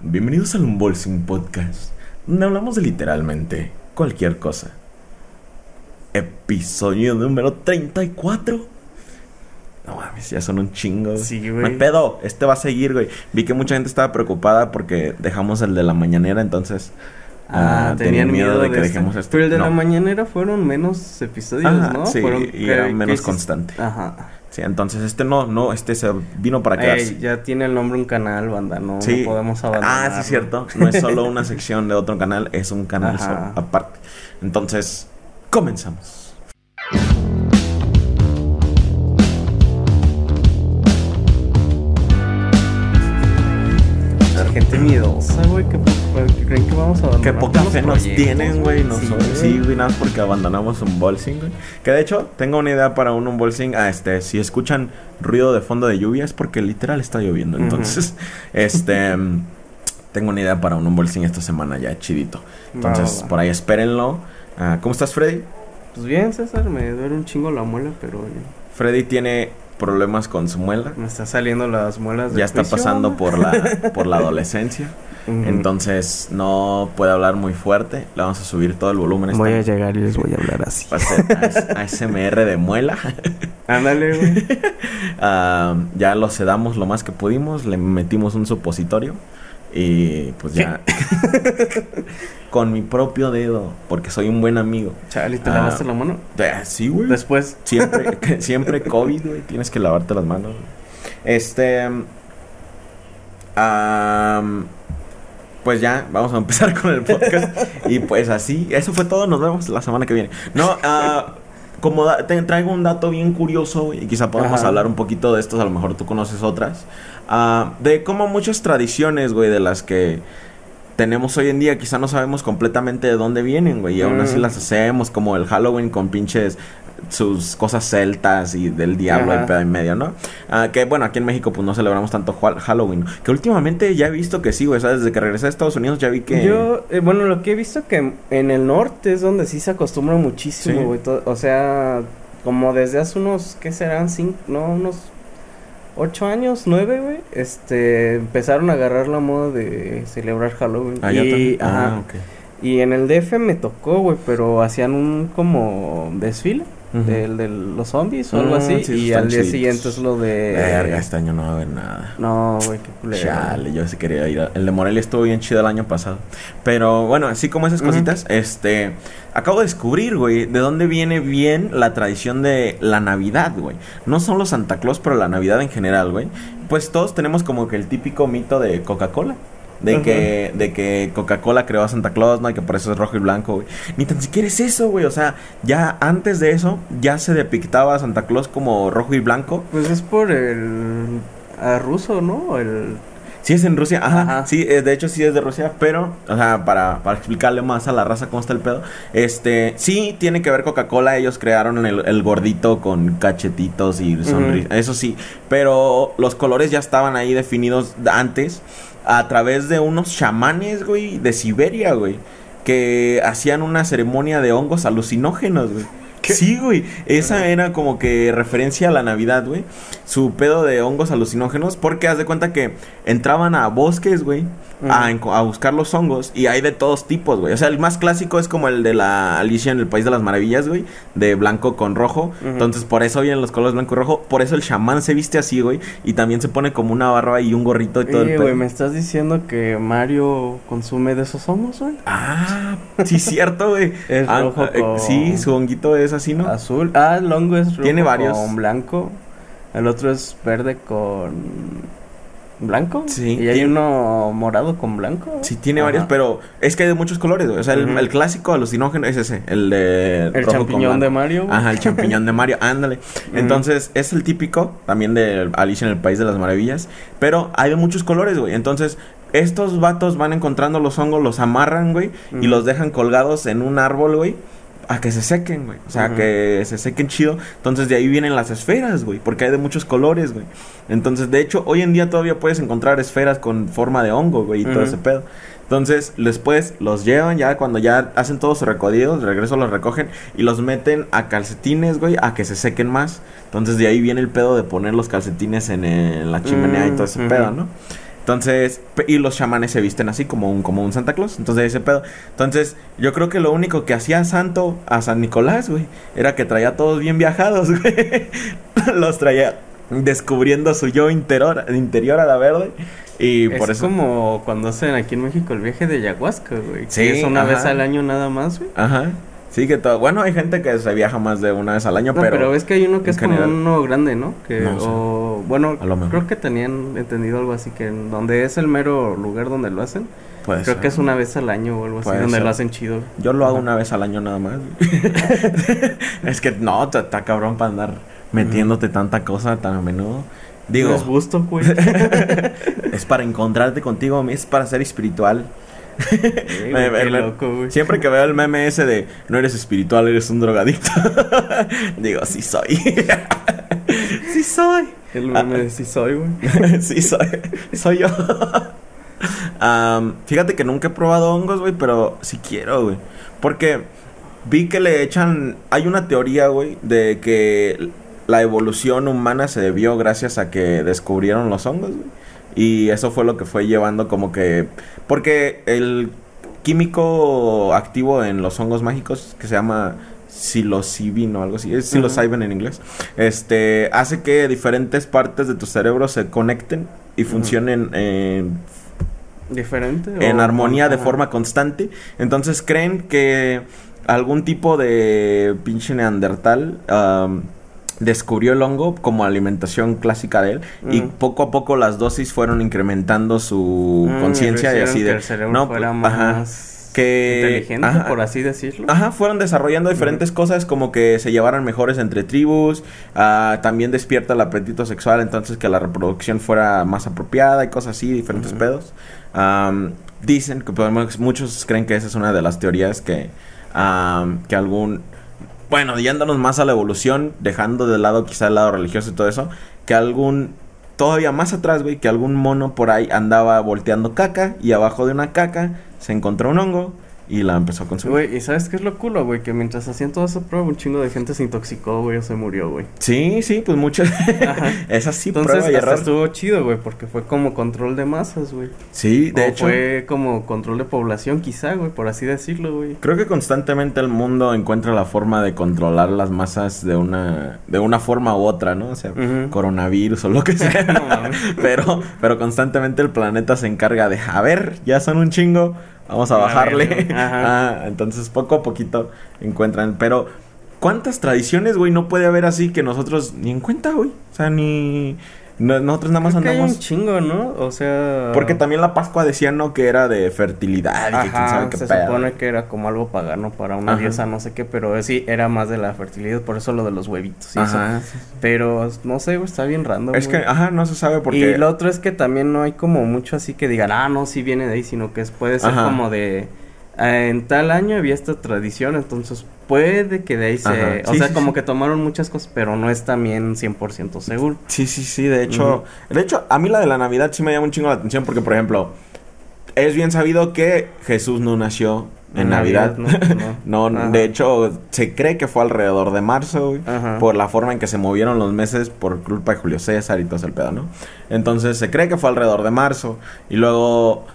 Bienvenidos al Unboxing Podcast, donde hablamos de literalmente cualquier cosa. Episodio número 34. No mames, ya son un chingo. Sí, No güey. hay pedo, este va a seguir, güey. Vi que mucha gente estaba preocupada porque dejamos el de la mañanera, entonces. ah, tenían miedo de que este. dejemos este. Pero el de la No. mañanera fueron menos episodios, Ajá, ¿no? sí, fueron, y era menos constante. Ajá. Sí, entonces este no, no, este se vino para quedarse. Ey, ya tiene el nombre un canal, banda, no, Sí. no podemos abandonar. Ah, sí, cierto. No es solo una sección de otro canal, es un canal solo, aparte. Entonces, comenzamos. Miedosa, güey, que, que creen que vamos a abandonar. Qué poca fe nos tienen, güey. No Sí, güey. Sí, nada más porque abandonamos un bolsing, güey. Que de hecho, tengo una idea para un unbolsing. Ah, este, si escuchan ruido de fondo de lluvia es porque literal está lloviendo. Entonces, este. mm, Tengo una idea para un unboxing esta semana ya, chidito. Entonces, por ahí espérenlo. Ah, ¿Cómo estás, Freddy? Pues bien, César, me duele un chingo la muela, pero Freddy tiene problemas con su muela. me está saliendo las muelas de Ya está pasando por la, por la adolescencia. Entonces no puede hablar muy fuerte. Le vamos a subir todo el volumen. voy a llegar y les voy a hablar así. Va a ser AS- ASMR de muela. Ándale, güey. Ah, ya lo sedamos lo más que pudimos. Le metimos un supositorio. Y pues ya. con mi propio dedo. Porque soy un buen amigo. Chale, ¿te Ah. lavaste la mano? Eh, Sí, güey. Después. Siempre, siempre COVID, güey. Tienes que lavarte las manos. Este. pues ya, vamos a empezar con el podcast. y pues así, eso fue todo. Nos vemos la semana que viene. No, ah, como da- te traigo un dato bien curioso, güey, y quizá podemos Ajá. hablar un poquito de estos. A lo mejor tú conoces otras. ah, de cómo muchas tradiciones, güey, de las que tenemos hoy en día, quizá no sabemos completamente de dónde vienen, güey, y aún así Mm. las hacemos, como el Halloween con pinches sus cosas celtas y del diablo Ajá. y pedo en medio, ¿no? Ah, que bueno, aquí en México pues no celebramos tanto Halloween. Que últimamente ya he visto que sí, güey, ¿sabes? Desde que regresé a Estados Unidos ya vi que... Yo, eh, bueno, lo que he visto que en el norte es donde sí se acostumbra muchísimo, güey. O sea, como desde hace unos, ¿qué serán? Cinco, no, unos ocho años, nueve, güey. Este, empezaron a agarrar la moda de celebrar Halloween. Ah, ya y, ajá, Ah, ok. y en el DF me tocó, güey, pero hacían un como desfile Del de los zombies o algo Mm, así. sí, y al día siguiente es lo de... Verga, este año no va a haber nada. No, güey, qué culero. Chale, yo sí quería ir. a- El de Morelia estuvo bien chido el año pasado. Pero bueno, así como esas cositas, este. Acabo de descubrir, güey, de dónde viene bien la tradición de la Navidad, güey. No solo Santa Claus, pero la Navidad en general, güey. Pues todos tenemos como que el típico mito de Coca-Cola. De Ajá. que, de que Coca-Cola creó a Santa Claus, ¿no? Y que por eso es rojo y blanco, güey. Ni tan siquiera es eso, güey. O sea, ya antes de eso, ya se depictaba a Santa Claus como rojo y blanco. Pues es por el... A ruso, ¿no? El... Sí, es en Rusia, ajá. Ajá. Sí, eh, de hecho sí es de Rusia, pero, o sea, para, para explicarle más a la raza cómo está el pedo, este, sí tiene que ver Coca-Cola, ellos crearon el, el gordito con cachetitos y sonrisas, eso sí, pero los colores ya estaban ahí definidos antes a través de unos chamanes, güey, de Siberia, güey, que hacían una ceremonia de hongos alucinógenos, güey. Sí, güey. Esa era como que referencia a la Navidad, güey. Su pedo de hongos alucinógenos. Porque haz de cuenta que entraban a bosques, güey. A, buscar los hongos. Y hay de todos tipos, güey. O sea, el más clásico es como el de la Alicia en el País de las Maravillas, güey. De blanco con rojo. Entonces, por eso vienen los colores blanco y rojo. Por eso el chamán se viste así, güey. Y también se pone como una barba y un gorrito y todo el güey, ¿me estás diciendo que Mario consume de esos hongos, güey? Ah, sí, cierto, güey. Es Ah, rojo eh, con- Sí, su honguito es así, ¿no? Azul. Ah, el hongo es rojo Tiene varios. con blanco. El otro es verde con blanco. Sí, Y hay tiene- uno morado con blanco. Sí, tiene Ajá. varios, pero es que hay de muchos colores, güey. O sea, el, Ujú. el clásico alucinógeno es ese, el de El rojo con champiñón de. Mario. güey. Ajá, el champiñón de Mario, ándale. Entonces, es el típico también de Alicia en el País de las Maravillas, pero hay de muchos colores, güey. Entonces, estos vatos van encontrando los hongos, los amarran, güey, y los dejan colgados en un árbol, güey. A que se sequen, güey. O sea, que se sequen chido. Entonces de ahí vienen las esferas, güey. Porque hay de muchos colores, güey. Entonces, de hecho, hoy en día todavía puedes encontrar esferas con forma de hongo, güey. Y todo ese pedo. Entonces, después los llevan ya cuando ya hacen todos sus recorridos, de regreso los recogen y los meten a calcetines, güey, a que se sequen más. Entonces, de ahí viene el pedo de poner los calcetines en, eh, la chimenea y todo ese Mm, pedo. ¿no? Entonces, y los chamanes se visten así como un, como un Santa Claus. Entonces, ese pedo. Entonces, yo creo que lo único que hacía Santo a San Nicolás, güey, era que traía a todos bien viajados, güey. los traía descubriendo su yo interior, interior a la verde. Y es por eso. como cuando hacen aquí en México el viaje de ayahuasca, güey. que Sí, es una ajá. vez al año nada más, güey. Ajá. Sí, que todo. Bueno, hay gente que se viaja más de una vez al año, No, pero. pero, es que hay uno que es como general- uno grande, ¿no? Que, No o, bueno, creo que tenían entendido algo así, que donde es el mero lugar donde lo hacen, Puede creo ser. que es una vez al año o algo así, donde ser. lo hacen chido. Yo lo hago Ajá. una vez al año nada más. es que no, está cabrón para andar metiéndote tanta cosa tan a menudo. Digo, No es gusto, güey. es para encontrarte contigo, es para ser espiritual. Me- me- loco. Siempre que veo el meme ese de no eres espiritual, eres un drogadicto. Digo, sí soy. sí soy. El Ah. de sí soy, güey. sí soy. Soy yo. Am, fíjate que nunca he probado hongos, güey, pero sí quiero, güey. Porque vi que le echan. Hay una teoría, güey, de que la evolución humana se debió gracias a que descubrieron los hongos, güey. Y eso fue lo que fue llevando como que. Porque el químico activo en los hongos mágicos que se llama psilocibin o algo así, es psilocybin en inglés, este hace que diferentes partes de tu cerebro se conecten y funcionen en ¿Diferente? en o- armonía de ajá. forma constante. Entonces creen que algún tipo de pinche neandertal descubrió el hongo como alimentación clásica de él y Mm. poco a poco las dosis fueron incrementando su Mm, conciencia y así que de el cerebro no, fuera pues, ajá, más que inteligente, ajá, por así decirlo. Ajá, fueron desarrollando diferentes cosas como que se llevaran mejores entre tribus, ah, también despierta el apetito sexual, entonces que la reproducción fuera más apropiada y cosas así, diferentes pedos. Dicen que podemos- muchos creen que esa es una de las teorías que, que algún, bueno, yéndonos más a la evolución, dejando de lado quizá el lado religioso y todo eso, que algún todavía más atrás, güey, que algún mono por ahí andaba volteando caca y abajo de una caca se encontró un hongo y la empezó a consumir. Güey, ¿y sabes qué es lo culo, güey? Que mientras hacían toda esa prueba, un chingo de gente se intoxicó, güey, o se murió, güey. Sí, sí, pues muchas. Ajá. Esa sí, Entonces, prueba y hasta estuvo chido, güey, porque fue como control de masas, güey. Sí, de O hecho. fue como control de población, quizá, güey, por así decirlo, güey. Creo que constantemente el mundo encuentra la forma de controlar las masas de una de una forma u otra, ¿no? O sea, coronavirus o lo que sea. No pero pero constantemente el planeta se encarga de, a ver, ya son un chingo, vamos a bajarle. ajá. Ah, entonces poco a poquito encuentran, pero ¿cuántas tradiciones, güey, no puede haber así que nosotros ni en cuenta, güey? O sea, ni no- nosotros nada más Creo que hay andamos un chingo, ¿no? O sea... Porque también la Pascua decían, ¿no? Que era de fertilidad y que quién sabe qué se pedo. supone que era como algo pagano para una Ajá. diosa, no sé qué, pero sí, era más de la fertilidad, por eso lo de los huevitos y eso. Pero, no sé, güey, está bien random, Es que, ajá, no se sabe por Y qué. lo otro es que también no hay como mucho así que digan, ah, no, sí viene de ahí, sino que es- puede ser Ajá. como de, en tal año había esta tradición, entonces puede que de ahí se, Ajá. o sea, sí, como sí. que tomaron muchas cosas, pero no es también 100% seguro. Sí, sí, sí, de hecho. De hecho, a mí la de la Navidad sí me llama un chingo la atención porque, por ejemplo, es bien sabido que Jesús no nació en Navidad. ¿no? No, Ajá. de hecho, se cree que fue alrededor de marzo, güey. Por la forma en que se movieron los meses por culpa de Julio César y todo ese pedo, ¿no? Entonces se cree que fue alrededor de marzo. Y luego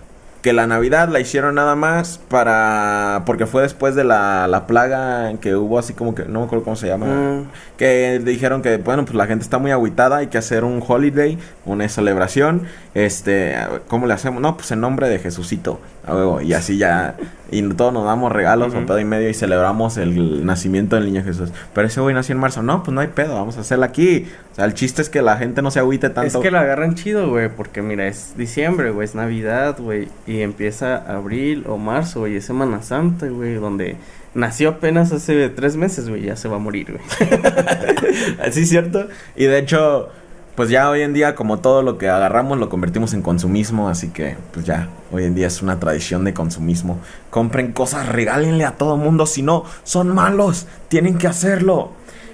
que la Navidad la hicieron nada más para... Porque fue después de la, la plaga que hubo así como que... No me acuerdo cómo se llama. Mm, Que dijeron que, bueno, pues la gente está muy agüitada, hay que hacer un holiday, una celebración. Este, ¿cómo le hacemos? No, pues en nombre de Jesucito, a huevo. Y así ya, y todos nos damos regalos Ujú. o pedo y medio y celebramos el nacimiento del niño Jesús. Pero ese güey nació en marzo. No, pues no hay pedo, vamos a hacerlo aquí. O sea, el chiste es que la gente no se agüite tanto. Es que la agarran chido, güey, porque mira, es diciembre, güey, es Navidad, güey, y empieza abril o marzo, güey, es Semana Santa, güey, donde nació apenas hace tres meses, güey, ya se va a morir, güey. Sí, cierto. Y de hecho, pues ya hoy en día, como todo lo que agarramos, lo convertimos en consumismo. Así que, pues ya, hoy en día es una tradición de consumismo. Compren cosas, regálenle a todo mundo. Si no, son malos. Tienen que hacerlo.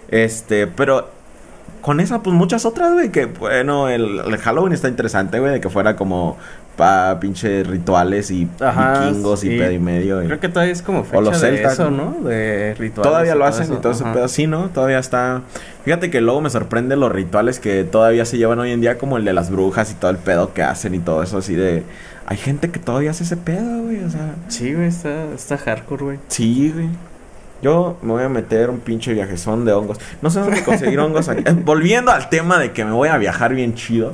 Este, pero, con esa, pues muchas otras, güey. Que bueno, el Halloween está interesante, güey, de que fuera como pa pinche rituales y Ajá, vikingos y pedo y medio. y- Creo que todavía es como fecha O los de celtas, eso, ¿no? ¿no? De rituales. Todavía lo hacen y todo ese pedo. Sí, ¿no? Todavía está. Fíjate que luego me sorprende los rituales que todavía se llevan hoy en día, como el de las brujas y todo el pedo que hacen y todo eso, así de. Hay gente que todavía hace ese pedo, güey. O sea, Sí, güey, está, está hardcore, güey. sí, güey. Yo me voy a meter un pinche viajezón de hongos. No sé dónde conseguir hongos aquí. Volviendo al tema de que me voy a viajar bien chido.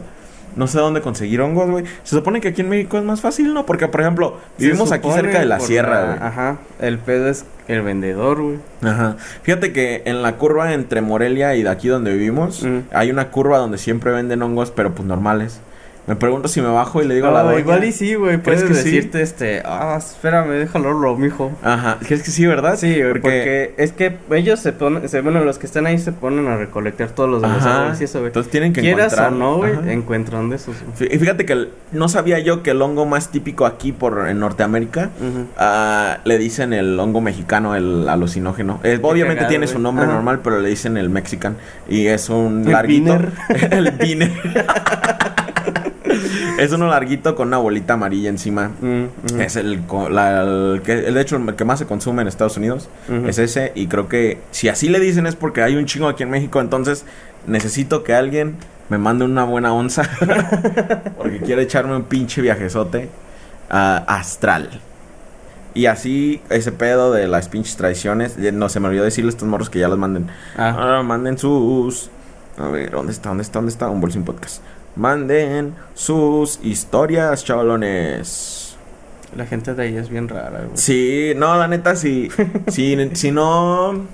No sé dónde conseguir hongos, güey. Se supone que aquí en México es más fácil, ¿no? Porque, por ejemplo, vivimos aquí cerca de la sierra, güey. Ajá. El pedo es el vendedor, güey. Ajá. Fíjate que en la curva entre Morelia y de aquí donde vivimos, Mm. hay una curva donde siempre venden hongos, pero pues normales. Me pregunto si me bajo y le digo a la doña. igual y sí, güey. ¿Crees Puedes que sí? decirte, este, ah, espérame, déjalo, lo, mijo. Ajá. ¿Crees que sí, verdad? Sí, porque... es que ellos se ponen, se, bueno, los que están ahí se ponen a recolectar todos los de los Ajá. árboles y eso, güey. Entonces tienen que Quieras encontrar. o no, güey, encuentran de esos. güey. Fí- Y fíjate que el- no sabía yo que el hongo más típico aquí por en Norteamérica ah, le dicen el hongo mexicano, el alucinógeno. Eh, obviamente cagado, tiene su nombre Ajá. normal, pero le dicen el mexican y es un El larguito. biner. el biner. es uno larguito con una bolita amarilla encima. Mm. Es el, co- la- el que, el de hecho, el que más se consume en Estados Unidos. Es ese. Y creo que si así le dicen es porque hay un chingo aquí en México. Entonces necesito que alguien me mande una buena onza. porque quiero echarme un pinche viajezote ah, astral. Y así, ese pedo de las pinches tradiciones. eh, No se me olvidó decirle a estos morros que ya los manden. Ah, Ah, manden sus. A ver, ¿dónde está? ¿Dónde está? ¿Dónde está? Un bolsín podcast. Manden sus historias, chavalones. la gente de ahí es bien rara, güey. Sí, no, la neta, si, si, si no.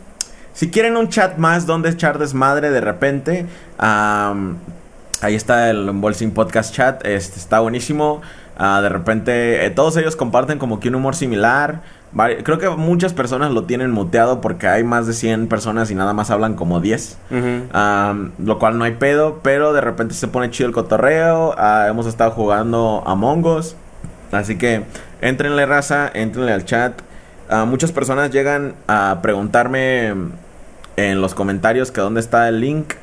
Si quieren un chat más donde echar desmadre de repente, ahí está el Bolsing Podcast Chat, este está buenísimo. Ah, de repente, eh, todos ellos comparten como que un humor similar. Creo que muchas personas lo tienen muteado porque hay más de 100 personas y nada más hablan como 10. Ujú. Am, lo cual no hay pedo, pero de repente se pone chido el cotorreo. Ah, hemos estado jugando Among Us. Así que entrenle raza, entrenle al chat. Ah, muchas personas llegan a preguntarme en los comentarios que dónde está el link.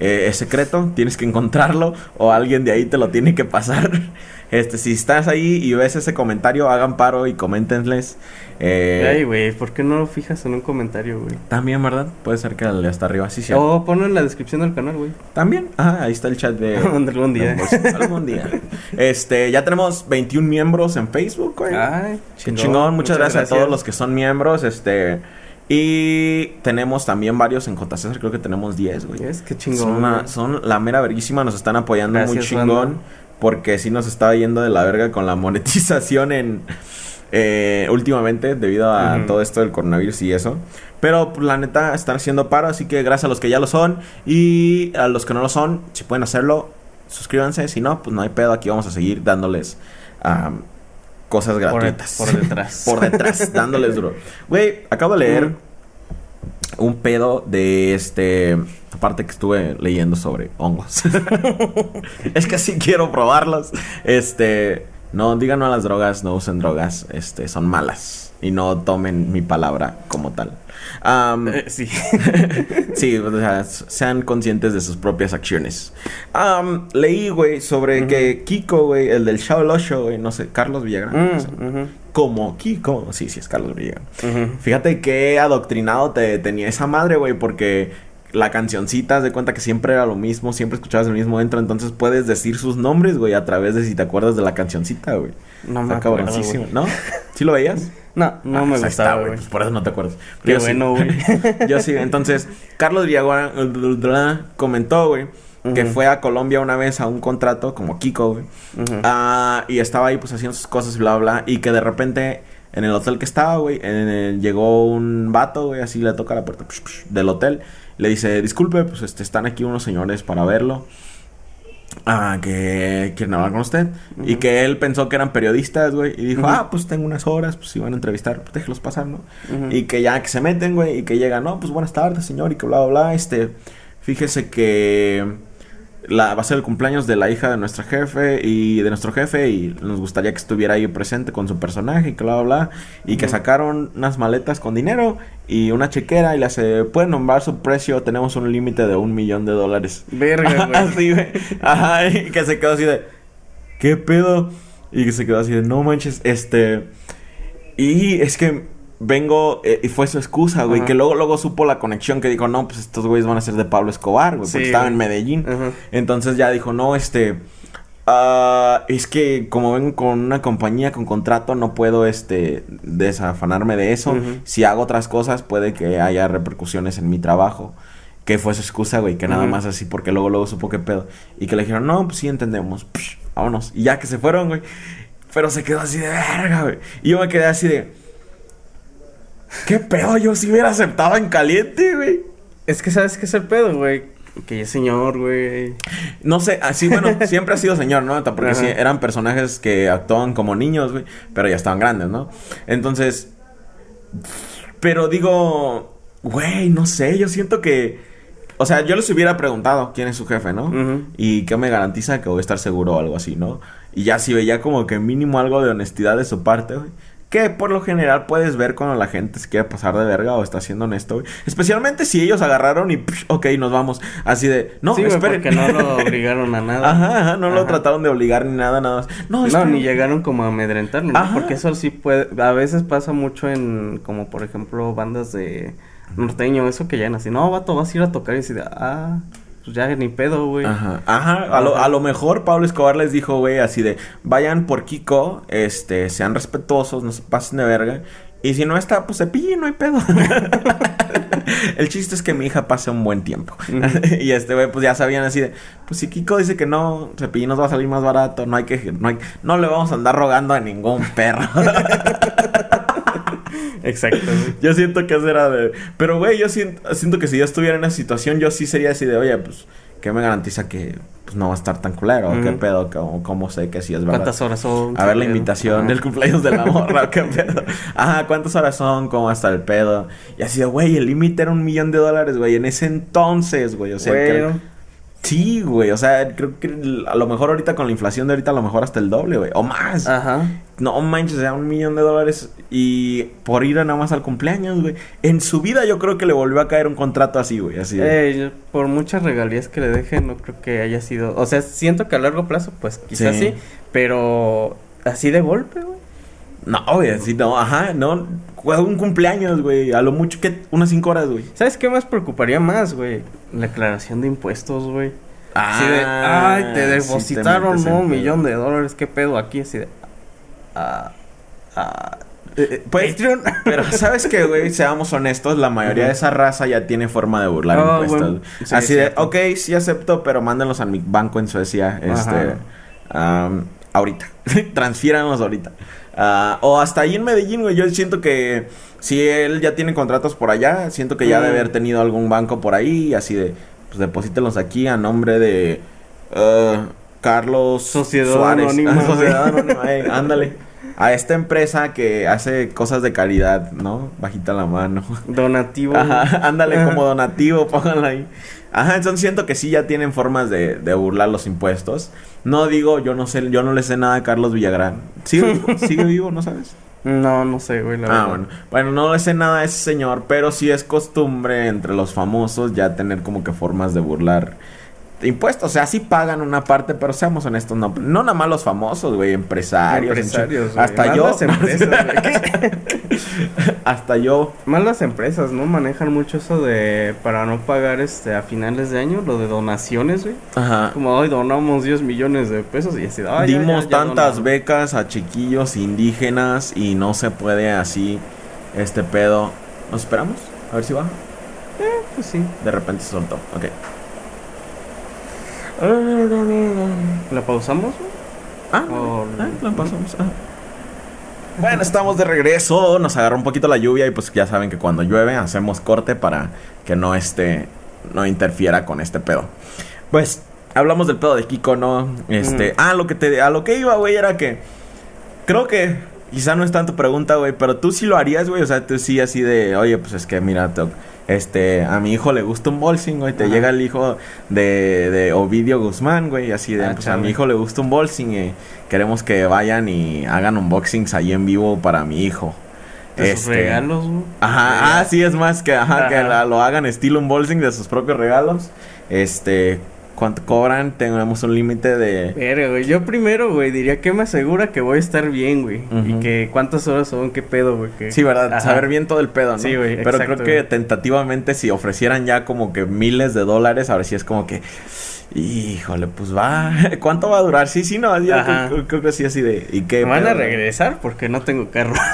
Eh, es secreto, tienes que encontrarlo o alguien de ahí te lo tiene que pasar. Este, si estás ahí y ves ese comentario, hagan paro y coméntenles. Eh, Ay, güey, ¿por qué no lo fijas en un comentario, güey? también, ¿verdad? Puede ser que hasta arriba, sí, sí. O ponlo en la descripción del canal, güey. También, ajá, ahí está el chat de. Algún día. de. Algún día. Este, ya tenemos 21 miembros en Facebook, güey. Ay, Qué chingón, muchas, gracias, a todos los que son miembros, este. Y tenemos también varios en J. César, creo que tenemos 10, güey. Es que chingón. Son, una- son la mera verguísima, nos están apoyando muy Gracias, chingón. banda. Porque sí nos estaba yendo de la verga con la monetización en eh, últimamente, debido a todo esto del coronavirus y eso. Pero pues, la neta están haciendo paro, así que gracias a los que ya lo son. Y a los que no lo son, si pueden hacerlo, suscríbanse. Si no, pues no hay pedo, aquí vamos a seguir dándoles cosas gratuitas. por detrás. Por detrás, dándoles duro. Güey, acabo de leer. Un pedo de este. Aparte que estuve leyendo sobre hongos. es que sí quiero probarlos. Este. No, digan no a las drogas, no usen drogas. Este, son malas. Y no tomen mi palabra como tal. Eh, sí. Sí, o sea, sean conscientes de sus propias acciones. Am, leí, güey, sobre que Kiko, güey, el del Shaolin Show, güey, no sé, Carlos Villagrán. no sé, Mm, Como Kiko. Sí, sí, es Carlos ujú. Fíjate qué adoctrinado te tenía esa madre, güey, porque la cancioncita, de cuenta que siempre era lo mismo, siempre escuchabas el mismo intro, entonces puedes decir sus nombres, güey, a través de si te acuerdas de la cancioncita, güey. No me Está cabroncísimo. ¿no? ¿Sí lo veías? No, no Ah, me pues gustaba, güey. pues por eso no te acuerdas. Qué Yo sí. bueno, güey. Yo sí, entonces, Carlos Villagrán eh, comentó, güey, que fue a Colombia una vez a un contrato como Kiko, güey. Ah, y estaba ahí pues haciendo sus cosas bla, bla, y que de repente en el hotel que estaba, güey, en el- llegó un vato, güey, así le toca la puerta psh, psh, del hotel. Le dice, disculpe, pues este, están aquí unos señores para verlo. Ah, que quieren hablar con usted. Y que él pensó que eran periodistas, güey. Y dijo, ah, pues tengo unas horas, pues si van a entrevistar, pues déjelos pasar, ¿no? Y que ya que se meten, güey, y que llegan, no, pues buenas tardes, señor, y que bla, bla, bla. Este, fíjese que la, va a ser el cumpleaños de la hija de nuestra jefe y de nuestro jefe y nos gustaría que estuviera ahí presente con su personaje y bla, bla, bla. Y que sacaron unas maletas con dinero y una chequera y le hace, pueden nombrar su precio, tenemos un límite de un millón de dólares. Verga, güey. así, güey. Ajá, y que se quedó así de, ¿qué pedo? Y que se quedó así de, no manches, este... Y es que vengo eh, y fue su excusa, güey, Ajá. que luego luego supo la conexión que dijo, "No, pues estos güeyes van a ser de Pablo Escobar, güey, porque estaba en. Medellín." Ajá. Entonces ya dijo, "No, este ah, es que como vengo con una compañía con contrato, no puedo este desafanarme de eso. Si hago otras cosas, puede que haya repercusiones en mi trabajo." Que fue su excusa, güey, que nada más así, porque luego luego supo qué pedo. Y que le dijeron, no, pues sí entendemos, Psh, vámonos. Y ya que se fueron, güey. Pero se quedó así de verga, güey. Y yo me quedé así de, ¿qué pedo? Yo sí hubiera aceptado en caliente, güey. Es que sabes qué es el pedo, güey. Que ya es señor, güey. No sé, así, bueno, siempre ha sido señor, ¿no? Porque sí, eran personajes que actuaban como niños, güey, pero ya estaban grandes, ¿no? Entonces, pero digo, güey, no sé, yo siento que, o sea, yo les hubiera preguntado quién es su jefe, ¿no? Y qué me garantiza que voy a estar seguro o algo así, ¿no? Y ya si veía como que mínimo algo de honestidad de su parte, güey. Que por lo general puedes ver cuando la gente se quiere pasar de verga o está siendo honesto, güey. Especialmente si ellos agarraron y, psh, ok, nos vamos. Así de, no, sí, esperen. porque no lo obligaron a nada. Ajá, ajá, no lo trataron de obligar ni nada, nada más. No, No, ni llegaron como a amedrentarlo. Porque eso sí puede... A veces pasa mucho en... Como por ejemplo bandas de norteño, eso que llegan así. No, vato, vas a ir a tocar y así de... Ah, pues ya ni pedo, güey. Ajá, ajá, a lo, a lo mejor Pablo Escobar les dijo, güey, así de, vayan por Kiko, este, sean respetuosos, no se pasen de verga, y si no está, pues se pille, no hay pedo. El chiste es que mi hija pase un buen tiempo. y este güey, pues ya sabían así de, pues si Kiko dice que no, Cepillín nos va a salir más barato, no hay que, no hay, no le vamos a andar rogando a ningún perro. Exacto, güey. Yo siento que eso era de... Pero, güey, yo siento, siento que si yo estuviera en esa situación, yo sí sería así de, oye, pues, ¿qué me garantiza que pues, no va a estar tan culero? ¿Qué Ujú. pedo? ¿Cómo, cómo sé que sí es verdad? ¿Cuántas horas son? A ver la ¿Qué pedo? invitación del cumpleaños de la morra, ¿qué pedo? Ajá, ¿cuántas horas son? ¿Cómo va a estar el pedo? Y así de, güey, el límite era un millón de dólares, güey, en ese entonces, güey, o sea... que- Bueno, Sí, güey, o sea, creo que a lo mejor ahorita con la inflación de ahorita a lo mejor hasta el doble, güey, o más. ajá. No manches, o sea, un millón de dólares y por ir nada más al cumpleaños, güey. En su vida yo creo que le volvió a caer un contrato así, güey, así. Eh, yo- por muchas regalías que le dejen, no creo que haya sido... O sea, siento que a largo plazo, pues quizás Sí. sí, pero así de golpe, güey. No, güey, así no, ajá, no. Un cumpleaños, güey, a lo mucho que unas cinco horas, güey. ¿Sabes qué más preocuparía más, güey? La aclaración de impuestos, güey. Ah, Así de, ay, te sí depositaron ¿no? un millón de dólares, ¿qué pedo aquí? Así de, ah, ah, Eh, eh, pues, Patreon. pero ¿sabes qué, güey? Seamos honestos, la mayoría de esa raza ya tiene forma de burlar Ah, impuestos. bueno, sí, Así de, ok, sí acepto, pero mándenlos a mi banco en Suecia, este, am, ahorita. Transfiéranlos ahorita. Ah, o hasta ahí en Medellín, güey. Yo siento que si él ya tiene contratos por allá, siento que ya Mm. debe haber tenido algún banco por ahí, así de, pues deposítenlos aquí a nombre de ah, Carlos Sociedad Suárez. Anónima, Sociedad. Anónima, eh, ándale. A esta empresa que hace cosas de caridad, ¿no? Bajita la mano. donativo. Ajá, ándale como donativo, pónganlo ahí. Ajá, entonces siento que sí ya tienen formas de, de burlar los impuestos. No digo, yo no sé, yo no le sé nada a Carlos Villagrán. ¿Sigue vivo? ¿Sigue vivo? ¿No sabes? No, no sé, güey, la Ah, verdad. bueno. Bueno, no le sé nada a ese señor, pero sí es costumbre entre los famosos ya tener como que formas de burlar impuestos. O sea, sí pagan una parte, pero seamos honestos, no, no nada más los famosos, güey, empresarios. Empresarios, güey. Hasta Más yo. las empresas, hasta yo. Más las empresas, ¿no? Manejan mucho eso de para no pagar este a finales de año, lo de donaciones, güey. Ajá. Como hoy donamos 10 millones de pesos y así, "Ay, ya, Dimos ya, ya tantas donamos". becas a chiquillos indígenas y no se puede así este pedo. ¿Nos esperamos? A ver si va. Pues sí. De repente se soltó. Ok. ¿La pausamos? Ah, ah, la pasamos. ah. Bueno, estamos de regreso. Nos agarró un poquito la lluvia y pues ya saben que cuando llueve hacemos corte para que no este no interfiera con este pedo. Pues hablamos del pedo de Kiko, ¿no? Este, Ujú. ah, lo que te a lo que iba, güey, era que creo que quizá no es tanto pregunta, güey, pero tú sí lo harías, güey, o sea, tú sí así de, "Oye, pues es que mira, te- este, a mi hijo le gusta un bolsing, güey, te Ajá. llega el hijo de, de Ovidio Guzmán, güey, así de, Ah, pues a mi hijo le gusta un bolsing y queremos que vayan y hagan unboxings ahí en vivo para mi hijo. De sus Este, regalos, güey. Ajá, ah, sí, es más que, ajá, que la- lo hagan estilo unboxing de sus propios regalos. Este, ¿cuánto cobran? Tenemos un límite de... Pero, güey, yo primero, güey, diría que me asegura que voy a estar bien, güey. Y que cuántas horas son, qué pedo, güey. que- Sí, ¿verdad? Ajá. Saber bien todo el pedo, ¿no? Sí, güey, Pero exacto, creo que tentativamente si ofrecieran ya como que miles de dólares, ahora sí es como que... Híjole, pues va. ¿Cuánto va a durar? Sí, sí, no. yo creo, que sí, así de. ¿Y qué? Me van a regresar porque no tengo carro.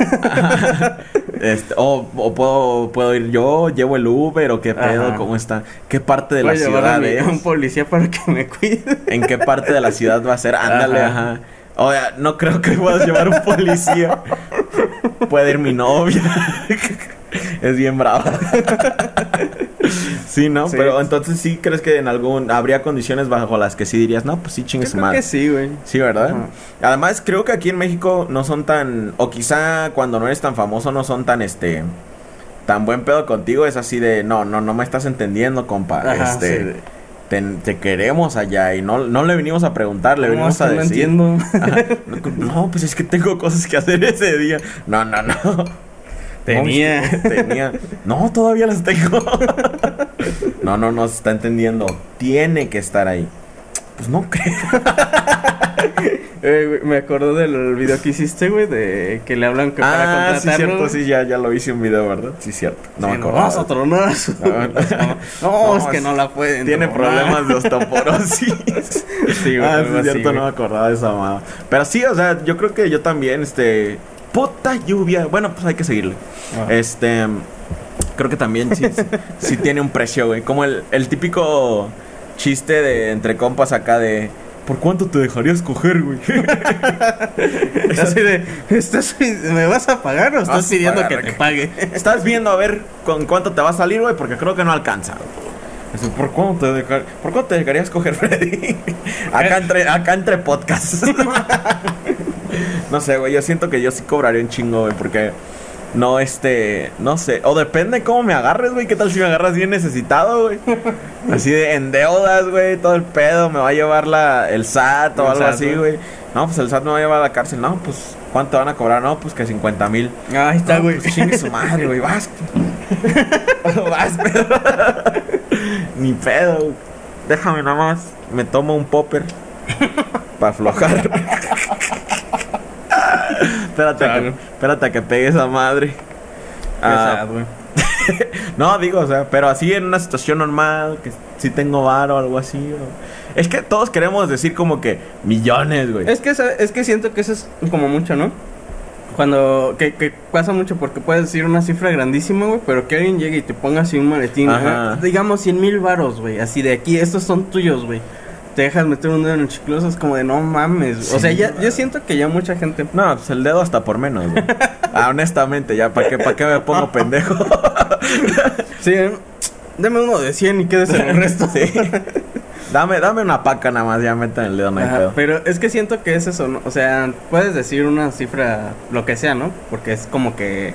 Este, o o puedo, puedo ir yo, llevo el Uber o qué pedo, Ajá. cómo está. ¿Qué parte de Voy la a, ciudad a un es? policía para que me cuide. ¿En qué parte de la ciudad va a ser? Ándale, Ajá. ajá. Oye, no creo que puedas llevar un policía. Puede ir mi novia. es bien brava. Sí, ¿no? Sí. Pero entonces sí crees que en algún habría condiciones bajo las que sí dirías, no, pues sí chingue Yo su creo madre. que sí, güey. Sí, ¿verdad? Además, creo que aquí en México no son tan. O quizá cuando no eres tan famoso, no son tan este. Tan buen pedo contigo. Es así de. No, no, no me estás entendiendo, compa. Ajá, este. sí. te, te queremos allá. Y no, no le venimos a preguntar, le No, es a que no decir. entiendo. Ajá. No, pues es que tengo cosas que hacer ese día. No, no, no. Tenía. No, tenía. No, todavía las tengo. No, no, no se está entendiendo. Tiene que estar ahí. Pues no creo. Eh, me acordé del video que hiciste, güey, de que le hablan que para Ah, sí, contratarlo. cierto, sí, ya, ya lo hice un video, ¿verdad? Sí, cierto. No Sí, me acuerdo. A tronar Ah, No, no, es que no la pueden. Tiene problemas de osteoporosis. Sí, güey, ah, sí, cierto, no me acordaba de esa mamada. Pero sí, o sea, yo creo que yo también, este. Puta lluvia. Bueno, pues hay que seguirle. Este. Creo que también sí, tiene un precio, güey. Como el, el típico chiste de entre compas acá de. ¿Por cuánto te dejarías coger, güey? Así de, ¿estás, ¿me vas a pagar o estás pidiendo que te pague? Estás viendo a ver con cuánto te va a salir, güey, porque creo que no alcanza. güey. Eso, ¿Por cuánto te, dejar- ¿Por cuánto te dejarías coger, Freddy? acá entre, acá entre podcasts. no sé, güey, yo siento que yo sí cobraría un chingo, güey, porque no, este, no sé. O depende cómo me agarres, güey. ¿Qué tal si me agarras bien necesitado, güey? Así de en deudas, güey, todo el pedo. Me va a llevar la, el SAT o El algo SAT, así, güey. No, pues el SAT me va a llevar a la cárcel. No, pues, ¿cuánto van a cobrar? No, pues que 50 mil. Ahí está, No, güey. Pues chingue su madre, güey. Vas. Vas, pedo. Ni pedo. Déjame nada más. Me tomo un popper. Para aflojar. espérate, a que, Claro. espérate a que pegue esa madre. Ah, no, digo, o sea, pero así en una situación normal, que si tengo bar o algo así. o- Es que todos queremos decir como que millones, güey. Es que, es que siento que eso es como mucho, ¿no? Cuando, que, que pasa mucho porque puedes decir una cifra grandísima, güey, pero que alguien llegue y te ponga así un maletín, Ajá. digamos 100 mil varos, güey, así de aquí, estos son tuyos, güey. Te dejas meter un dedo en el chicloso, es como de no mames. o sea, ya, no yo siento que ya mucha gente. No, pues el dedo hasta por menos, güey. Ah, honestamente, ya, ¿para qué, para qué me pongo pendejo? Sí, deme uno de 100 y quédese en el resto. sí. Dame, dame una paca nada más, ya meten el dedo, hay Ajá, pedo. pero es que siento que es eso, ¿no? O sea, puedes decir una cifra, lo que sea, ¿no? Porque es como que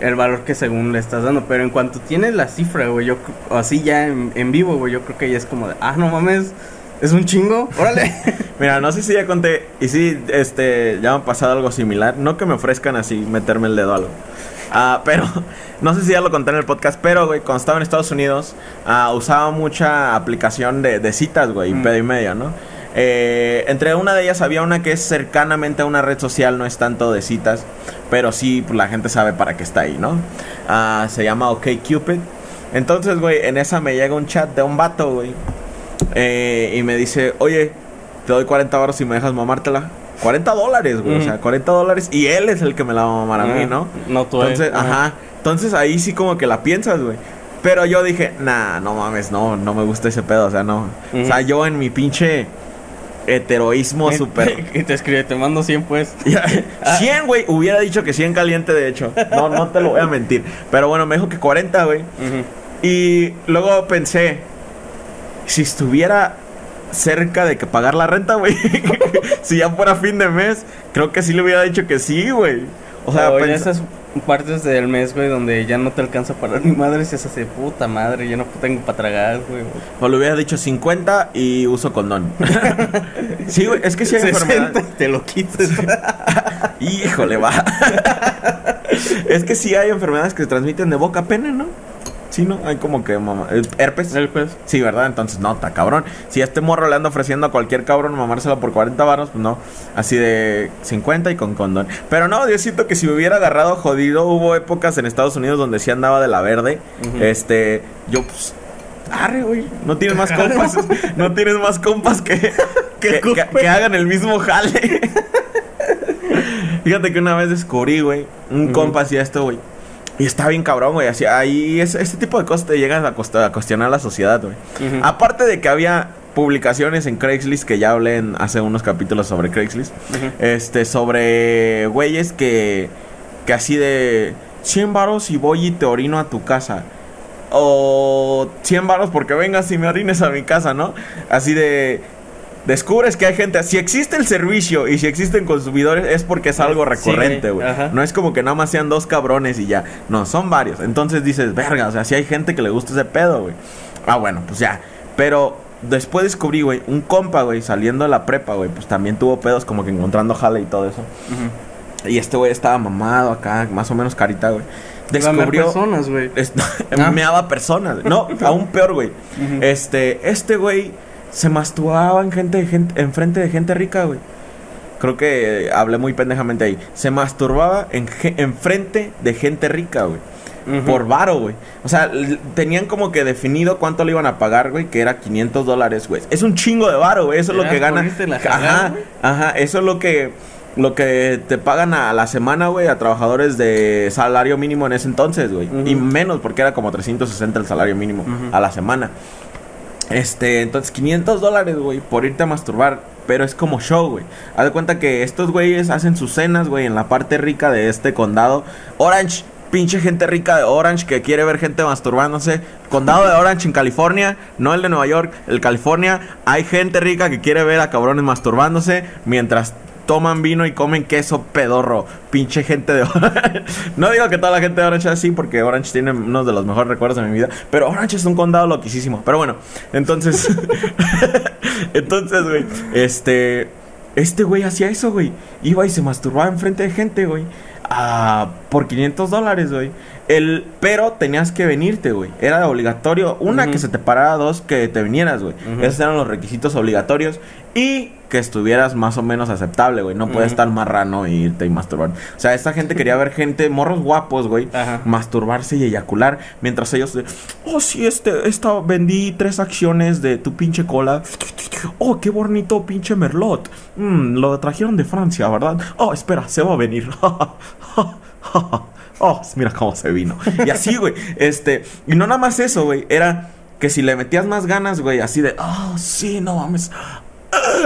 el valor que según le estás dando. Pero en cuanto tienes la cifra, güey, yo, así ya en, en vivo, güey, yo creo que ya es como de, ah, no mames, es un chingo, órale. Mira, no sé si ya conté, y sí, este, ya me ha pasado algo similar. No que me ofrezcan así meterme el dedo a algo. Ah, pero, no sé si ya lo conté en el podcast, pero, güey, cuando estaba en Estados Unidos, ah, usaba mucha aplicación de, de citas, güey, Mm. pedo y medio, ¿no? Eh, entre una de ellas había una que es cercanamente a una red social, no es tanto de citas, pero sí, pues, la gente sabe para qué está ahí, ¿no? Ah, se llama OkCupid. Entonces, güey, en esa me llega un chat de un vato, güey. eh, y me dice, oye, te doy 40 horas si me dejas mamártela. 40 dólares, güey. O sea, 40 dólares. Y él es el que me la va a mamar a mí, ¿no? No tú. Entonces, ajá. Entonces ahí sí como que la piensas, güey. Pero yo dije, nah, no mames, no, no me gusta ese pedo, o sea, no. O sea, yo en mi pinche heteroísmo súper... Y te escribe, te mando 100 pues. Ya, 100, güey, hubiera dicho que 100 caliente, de hecho. No, no te lo voy a mentir. Pero bueno, me dijo que 40, güey. Y luego pensé, si estuviera cerca de que pagar la renta, güey. si ya fuera fin de mes, creo que sí le hubiera dicho que sí, güey. O sea, pens- estás partes del mes, güey, donde ya no te alcanza para ni madre, si es así, puta madre, ya no tengo para tragar, güey. O le hubiera dicho 50 y uso condón. sí, güey, es que si hay 60 enfermedades. y te lo quites. Híjole, va. es que sí hay enfermedades que se transmiten de boca a pene, ¿no? Sí, ¿no? Hay como que mamá, el herpes. El pez. Sí, ¿verdad? Entonces, no, está cabrón. Si a este morro le anda ofreciendo a cualquier cabrón mamárselo por 40 varos, pues no. Así de 50 y con condón. Pero no, yo siento que si me hubiera agarrado jodido, hubo épocas en Estados Unidos donde sí andaba de la verde. Este, yo, pues, arre, güey. No tienes más compas. no tienes más compas que, que, que- que hagan el mismo jale. Fíjate que una vez descubrí, güey, un Ujú. compa hacía esto, güey. Y está bien cabrón, güey. Así, ahí ese, este tipo de cosas te llegan a, costa- a cuestionar la sociedad, güey. Aparte de que había publicaciones en Craigslist que ya hablé en- hace unos capítulos sobre Craigslist. Este, sobre güeyes que, que así de 100 varos y voy y te orino a tu casa. O 100 varos porque vengas y me orines a mi casa, ¿no? Así de... Descubres que hay gente, si existe el servicio y si existen consumidores es porque es algo recurrente, güey. no es como que nada más sean dos cabrones y ya. No, son varios. Entonces dices, verga, o sea, si hay gente que le gusta ese pedo, güey. Ah, bueno, pues ya. Pero después descubrí, güey, un compa, güey, saliendo de la prepa, güey, pues también tuvo pedos como que encontrando jale y todo eso. Y este güey estaba mamado acá, más o menos carita, güey. Descubrió. personas, güey. Ah. meaba personas. No, aún peor, güey. Este, este güey se masturbaba en gente, de gente, enfrente de gente rica, güey. Creo que hablé muy pendejamente ahí. Se masturbaba en, ge- enfrente de gente rica, güey. Por varo, güey. O sea, tenían como que definido cuánto le iban a pagar, güey, que era 500 dólares, güey. Es un chingo de varo, güey. Eso es lo que gana. la Ajá, ajá. Eso es lo que, lo que te pagan a la semana, güey, a trabajadores de salario mínimo en ese entonces, güey. Y menos, porque era como 360 el salario mínimo a la semana. Este, entonces 500 dólares, güey, por irte a masturbar. Pero es como show, güey. Haz de cuenta que estos güeyes hacen sus cenas, güey, en la parte rica de este condado. Orange, pinche gente rica de Orange que quiere ver gente masturbándose. Condado de Orange en California, no el de Nueva York, el California. Hay gente rica que quiere ver a cabrones masturbándose mientras toman vino y comen queso pedorro. Pinche gente de Orange. no digo que toda la gente de Orange es así, porque Orange tiene uno de los mejores recuerdos de mi vida. Pero Orange es un condado loquísimo. Pero bueno, entonces. entonces, güey. Este. Este güey hacía eso, güey. Iba y se masturbaba enfrente de gente, güey. Ah, por 500 dólares, güey. El, pero tenías que venirte, güey. Era obligatorio. Una, que se te parara. Dos, que te vinieras, güey. Esos eran los requisitos obligatorios. Y que estuvieras más o menos aceptable, güey. No puedes Ujú. estar marrano e irte y masturbar. O sea, esta gente quería ver gente, morros guapos, güey. Masturbarse y eyacular. Mientras ellos de, oh, sí, este, esta, vendí tres acciones de tu pinche cola. Oh, qué bonito pinche merlot. Mm, lo trajeron de Francia, ¿verdad? Oh, espera, se va a venir. oh, mira cómo se vino. Y así, güey. Este, y no nada más eso, güey. Era que si le metías más ganas, güey, así de, oh, sí, no mames. Ah,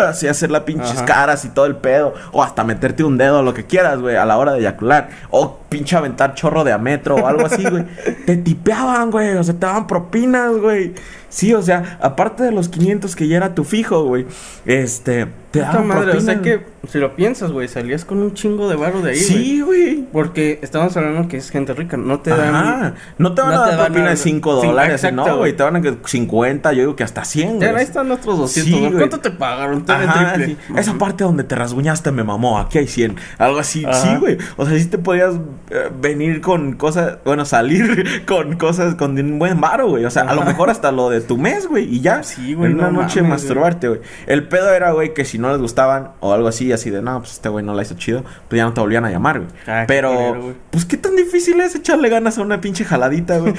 Así hacer las pinches Ajá. caras y todo el pedo. O hasta meterte un dedo, lo que quieras, güey, a la hora de eyacular. O pinche aventar chorro de a metro o algo así, güey. te tipeaban, güey. O sea, te daban propinas, güey. Sí, o sea, aparte de los 500 que ya era tu fijo, güey. Este, te daban madre, o sea que si lo piensas, güey, salías con un chingo de barro de ahí. Sí, güey. Porque estamos hablando que es gente rica, no te dan. Ajá. No te van no a dar propina de 5 Sí, dólares, exacto, no, güey. Te van a que 50, yo digo que hasta 100, Ya, güey. ahí están otros 200. Sí. ¿Cuánto te pagaron? Te Ajá, triple. sí. Esa parte donde te rasguñaste me mamó, aquí hay 100. Algo así, Ajá. sí, güey. O sea, sí te podías eh, venir con cosas, bueno, salir con cosas con un buen varo, güey. O sea, a lo mejor hasta lo de tu mes, güey, y ya. Sí, güey, En una no noche mames, masturbarte, güey. El pedo era, güey, que si no les gustaban o algo así, así de, no, pues este güey no la hizo chido, pues ya no te volvían a llamar, güey. Ah, Pero, culero, pues qué tan difícil es echarle ganas a una pinche jaladita, güey.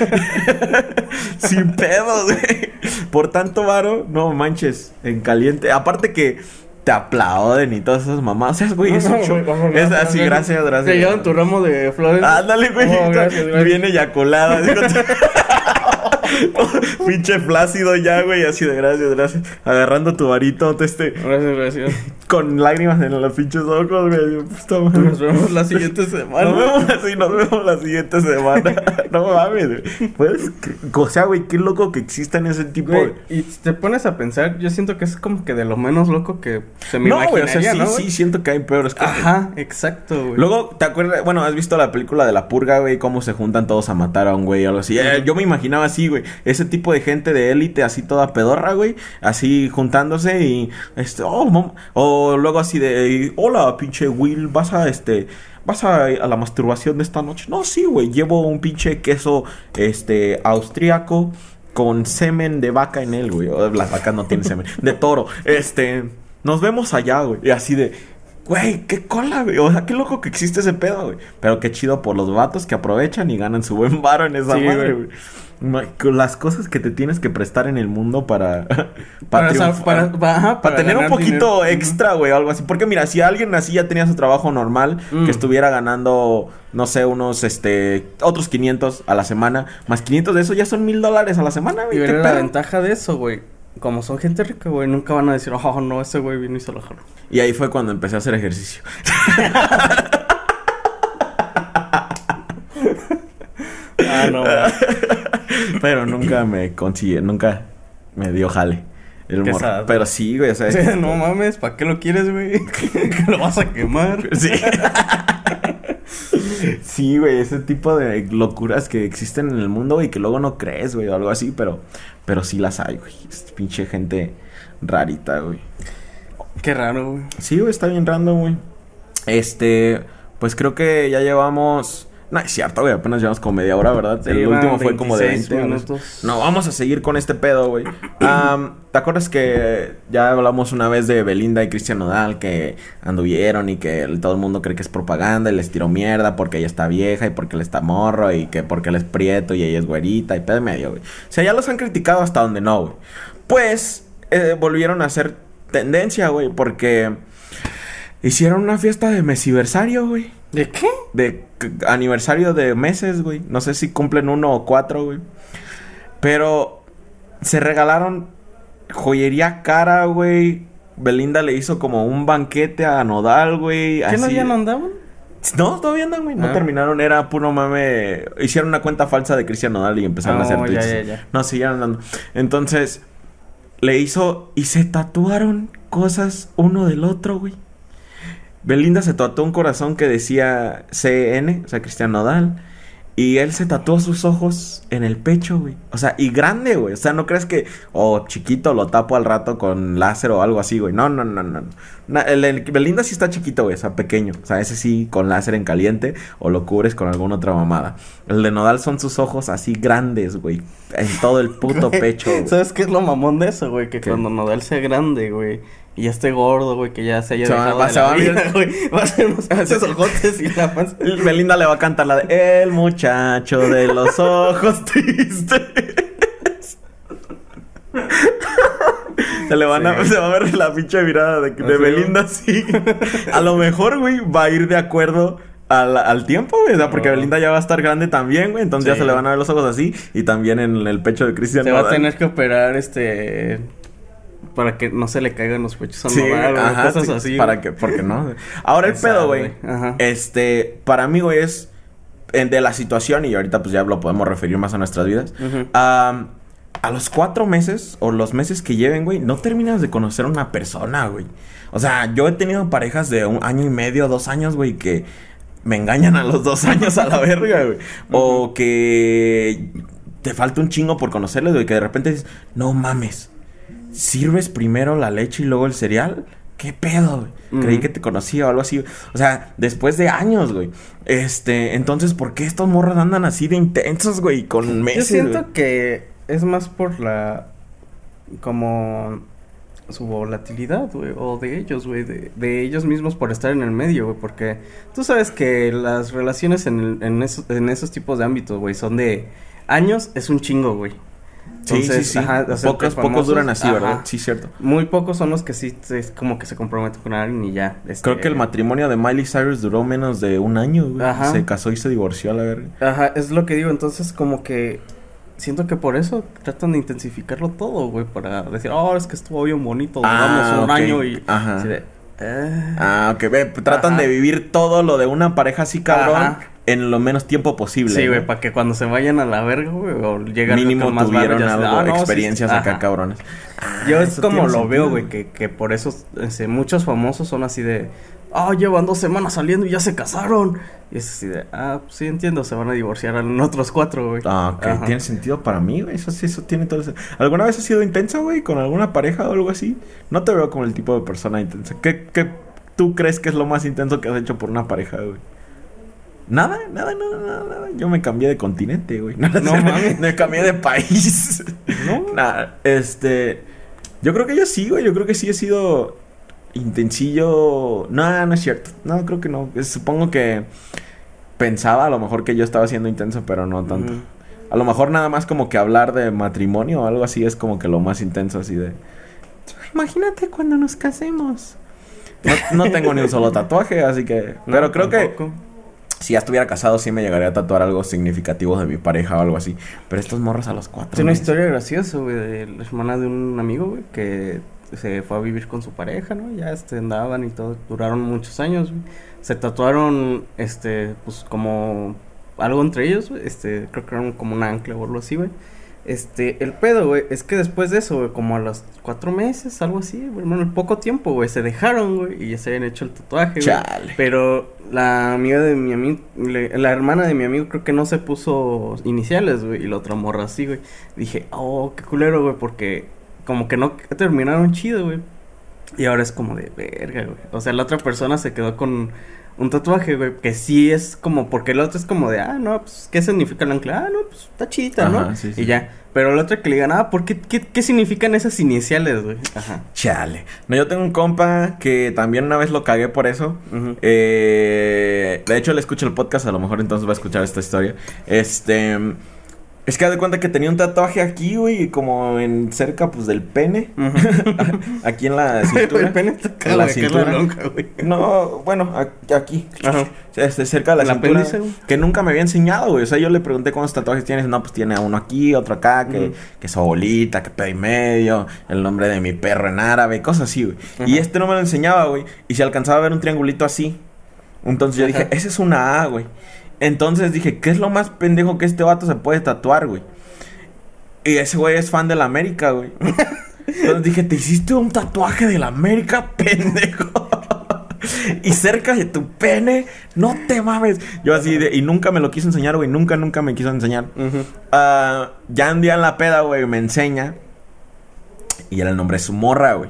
Sin pedo, güey. Por tanto varo, no manches, en caliente. Aparte que te aplauden y todas esas mamás. O sea, güey, es, un show. es así, gracias, gracias. Te llevan tu ramo de flores. Ándale, güey. Gracias, gracias. Bien eyaculada. Pinche flácido ya, güey. Así de gracias, gracias. Agarrando tu varito, este. Gracias, gracias. con lágrimas en los pinches ojos, güey. Madre. Nos vemos la siguiente semana. Nos vemos así, nos vemos la siguiente semana. no mames, güey. Puedes, o sea, güey, qué loco que existan ese tipo Güey, de. y te pones a pensar, yo siento que es como que de lo menos loco que se me No, güey, o sea, imaginaría, sí, ¿no, sí, siento que hay peores cosas. Ajá, exacto, güey. Luego, ¿te acuerdas? Bueno, has visto la película de la purga, güey, cómo se juntan todos a matar a un güey o algo así. Eh, yo me imaginaba así, güey. Ese tipo de gente de élite, así toda pedorra, güey. Así juntándose y. Este, oh, O luego así de. Hola, pinche Will, vas a este. ¿Vas a, la masturbación de esta noche? No, sí, güey. Llevo un pinche queso, este, austríaco con semen de vaca en él, güey. O Las vacas no tienen semen. De toro. Este. Nos vemos allá, güey. Y así de. Güey, qué cola, güey. O sea, qué loco que existe ese pedo, güey. Pero qué chido por los vatos que aprovechan y ganan su buen varo en esa Sí, madre, güey. Las cosas que te tienes que prestar en el mundo para. Para, triunfar. para, tener un poquito dinero. extra, güey, o algo así. Porque mira, si alguien así ya tenía su trabajo normal, Mm. que estuviera ganando, no sé, unos, este, otros 500 a la semana, más 500 de eso ya son mil dólares a la semana, Y güey. ¿qué ver la ventaja de eso, güey. Como son gente rica, güey, nunca van a decir, oh, no, ese güey vino y se lo jaló. Y ahí fue cuando empecé a hacer ejercicio. Ah, no, güey. Pero nunca me consigue, nunca me dio jale. El sad. Pero sí, güey, o sea. No mames, ¿para qué lo quieres, güey? que lo vas a quemar. Sí. Sí, güey, ese tipo de locuras que existen en el mundo, güey, que luego no crees, güey, o algo así, pero, pero sí las hay, güey. Es pinche gente rarita, güey. Qué raro, güey. Sí, güey, está bien random, güey. Este, pues creo que ya llevamos. No, es cierto, güey, apenas llevamos como media hora, ¿verdad? Sí, el último fue como de 26 20 minutos. No, vamos a seguir con este pedo, güey. Am, ¿Te acuerdas que ya hablamos una vez de Belinda y Cristian Nodal que anduvieron y que todo el mundo cree que es propaganda y les tiró mierda porque ella está vieja y porque él está morro y que porque él es prieto y ella es güerita y pedo y medio, güey? O sea, ya los han criticado hasta donde no, güey. Pues eh, volvieron a hacer tendencia, güey, porque hicieron una fiesta de mesiversario, güey. ¿De qué? De aniversario de meses, güey. No sé si cumplen uno o cuatro, güey. Pero se regalaron joyería cara, güey. Belinda le hizo como un banquete a Nodal, güey. ¿Qué no ya no andaban? No, todavía andan, güey. No Ah. terminaron. Era puro mame. Hicieron una cuenta falsa de Cristian Nodal y empezaron a hacer Oh, ya, tweets. ya, ya. No, siguieron andando. Entonces, le hizo y se tatuaron cosas uno del otro, güey. Belinda se tatuó un corazón que decía CN, o sea, Cristian Nodal. Y él se tatuó sus ojos en el pecho, güey. O sea, y grande, güey. O sea, no crees que, o chiquito, lo tapo al rato con láser o algo así, güey. No, no, no, no. Na- el, el Belinda sí está chiquito, güey. O sea, pequeño. O sea, ese sí con láser en caliente o lo cubres con alguna otra mamada. El de Nodal son sus ojos así grandes, güey. En todo el puto pecho, güey. ¿Sabes qué es lo mamón de eso, güey? Que ¿Qué? cuando Nodal sea grande, güey, y ya esté gordo, güey, que ya se haya dejado va- de se la va a vida, güey. Va a ser unos pinches ojotes y la panza. El Belinda le va a cantar la de El muchacho de los ojos tristes. Se le van a, Sí. se va a ver la pinche mirada de, de Belinda así. A lo mejor, güey, va a ir de acuerdo al, al tiempo, güey. O sea, porque No. Belinda ya va a estar grande también, güey. Entonces ya se le van a ver los ojos así. Y también en el pecho de Cristian Se va a tener que operar, este... Para que no se le caigan los pechos a Sí, ajá, cosas sí, así. Para que, porque no. Ahora el pedo, güey. Este, para mí, güey, es de la situación, y ahorita pues ya lo podemos referir más a nuestras vidas. A los cuatro meses o los meses que lleven, güey, no terminas de conocer a una persona, güey. O sea, yo he tenido parejas de un año y medio, dos años, güey, que me engañan a los dos años a la verga, güey. O que te falta un chingo por conocerles, güey, que de repente dices, no mames, ¿sirves primero la leche y luego el cereal? ¿Qué pedo, güey? Creí que te conocía o algo así. O sea, después de años, güey. Este, entonces, ¿por qué estos morros andan así de intensos, güey? Con Yo meses, siento güey? que es más por la... Como... Su volatilidad, güey. O de ellos, güey. De, de ellos mismos por estar en el medio, güey. Porque tú sabes que las relaciones en, el- en, esos, en esos tipos de ámbitos, güey, son de años. Es un chingo, güey. Sí, sí, sí. ajá, pocos, pocos duran así, ¿verdad? Sí, cierto. Muy pocos son los que sí es como que se comprometen con alguien y ya. este, Creo que el matrimonio de Miley Cyrus duró menos de un año, güey. Ajá. Se casó y se divorció a la verga. Ajá, es lo que digo. Entonces, como que siento que por eso tratan de intensificarlo todo, güey. Para decir, oh, es que estuvo bien bonito. Ah, Duramos un año y. Ajá. así de, Eh, Ah, ok, ve, tratan Ajá. de vivir todo lo de una pareja así cabrón Ajá. En lo menos tiempo posible. sí, güey, para que cuando se vayan a la verga, güey, o llegan Mínimo más tuvieron se- algo, ah, no, sí, experiencias acá ajá. cabrones. Yo Ah, es como lo veo, güey, que, que por eso este, muchos famosos son así de, ah, llevan dos semanas saliendo y ya se casaron. Y es así de, ah, pues sí entiendo, se van a divorciar en otros cuatro, güey. Ah, ok, Ajá. tiene sentido para mí, güey. Eso sí, eso tiene todo ese... ¿Alguna vez has sido intensa, güey, con alguna pareja o algo así? No te veo como el tipo de persona intensa. ¿Qué, qué tú crees que es lo más intenso que has hecho por una pareja, güey? Nada, nada, nada, nada, nada. Yo me cambié de continente, güey. No, No mames. Me cambié de país. No. Nada, este... Yo creo que yo sí, güey. Yo creo que sí he sido intensillo. No, no es cierto. No, creo que no. Supongo que pensaba a lo mejor que yo estaba siendo intenso, pero no tanto. A lo mejor nada más como que hablar de matrimonio o algo así es como que lo más intenso así de... Imagínate cuando nos casemos. No, no tengo ni un solo tatuaje, así que... No, pero creo que. Si ya estuviera casado sí me llegaría a tatuar algo significativo de mi pareja o algo así. Pero estos morros a los cuatro. Tiene una historia graciosa, güey, de la hermana de un amigo, güey, que se fue a vivir con su pareja, ¿no? Ya este, andaban y todo, duraron muchos años, güey. Se tatuaron, este, pues como algo entre ellos, güey, este, creo que eran como un ancla o algo así, güey. Este, el pedo, güey, es que después de eso, güey, como a los cuatro meses, algo así, güey, hermano, en poco tiempo, güey, se dejaron, güey, y ya se habían hecho el tatuaje, güey. Chale. Pero la amiga de mi amigo, la hermana de mi amigo creo que no se puso iniciales, güey, y la otra morra así, güey. Dije, oh, qué culero, güey, porque como que no terminaron chido, güey. Y ahora es como de verga, güey. O sea, la otra persona se quedó con un tatuaje, güey, que sí es como, porque el otro es como de, ah, no, pues, ¿qué significa el ancla? Ah, no, pues, está chida, ¿no? Sí, sí. Y ya. Pero el otro que le digan, ah, ¿por qué, qué, qué significan esas iniciales, güey? Ajá. Chale. No, yo tengo un compa que también una vez lo cagué por eso. Eh, de hecho, le escucho el podcast, a lo mejor entonces va a escuchar esta historia. Este. Es que haz de cuenta que tenía un tatuaje aquí, güey, como en cerca, pues, del pene. aquí en la cintura. el pene está En la cintura. güey. No, bueno, aquí. Ajá. Este, cerca de la ¿El cintura. apéndice? Que nunca me había enseñado, güey. O sea, yo le pregunté cuántos tatuajes tienes. No, pues tiene uno aquí, otro acá, que, Ujú. que su abuelita, que pedo y medio, el nombre de mi perro en árabe, cosas así, güey. Y este no me lo enseñaba, güey. Y se alcanzaba a ver un triangulito así. Entonces yo dije, ese es una A, güey. Entonces dije, ¿qué es lo más pendejo que este vato se puede tatuar, güey? Y ese güey es fan de la América, güey. Entonces dije, ¿te hiciste un tatuaje de la América, pendejo? y cerca de tu pene, no te mames. Yo así de, y nunca me lo quiso enseñar, güey. Nunca, nunca me quiso enseñar. Ah, ya un día en la peda, güey, me enseña. Y era el nombre de su morra, güey.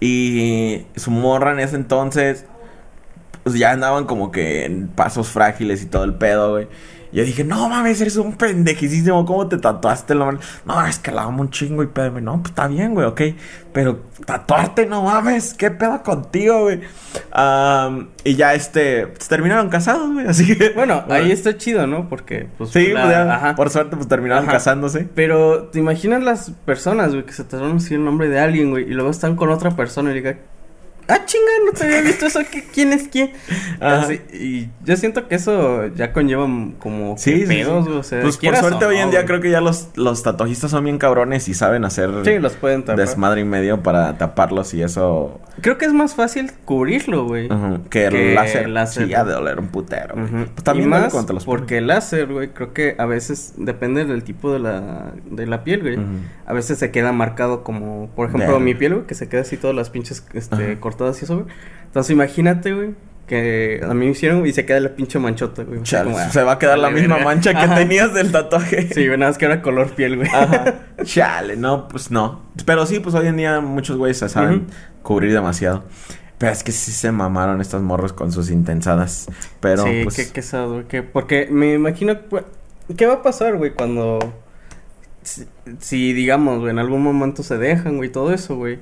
Y su morra en ese entonces, pues ya andaban como que en pasos frágiles y todo el pedo, güey. Y yo dije, no mames, eres un pendejísimo. ¿Cómo te tatuaste el nombre? No, es que la amo un chingo y pedo. No, pues está bien, güey, ok. Pero tatuarte, no mames. ¿Qué pedo contigo, güey? Am, y ya este, pues, terminaron casados, güey. Así que. Bueno, ahí está chido, ¿no? Porque, pues. Sí, la- pues, ya, por suerte, pues terminaron Ajá. casándose. Pero, ¿te imaginas las personas, güey, que se trataron así el nombre de alguien, güey, y luego están con otra persona y digan, ah, chinga, no te había visto eso, ¿qué- ¿quién es quién? Así, y yo siento que eso ya conlleva como Sí, pedos, sí. o sea, Pues por suerte hoy en día creo que ya los, los tatuajistas son bien cabrones y saben hacer Sí, los pueden tapar. desmadre y medio para taparlos y eso. Creo que es más fácil cubrirlo, güey. ujú, que el láser. el láser. Sí, ha de doler un putero. Pues también y más los porque el láser, güey, creo que a veces depende del tipo de la, de la piel, güey. A veces se queda marcado como, por ejemplo, mi piel, güey, que se queda así todas las pinches este, Ajá. Cortadas y eso, güey. Entonces imagínate, güey, que a mí me hicieron y se queda la pinche manchota, güey. Chale, como, ah, se va a quedar la misma verga. mancha que Ajá. tenías del tatuaje. Sí, güey, nada más que era color piel, güey. Ajá. Chale, no, pues no. Pero sí, pues hoy en día muchos güeyes se saben cubrir demasiado. Pero es que sí se mamaron estos morros con sus intensadas. Pero sí, pues. qué quesado, güey. que- porque me imagino, güey, ¿qué va a pasar, güey, cuando... Si, si, digamos, güey, en algún momento se dejan, güey, todo eso, güey.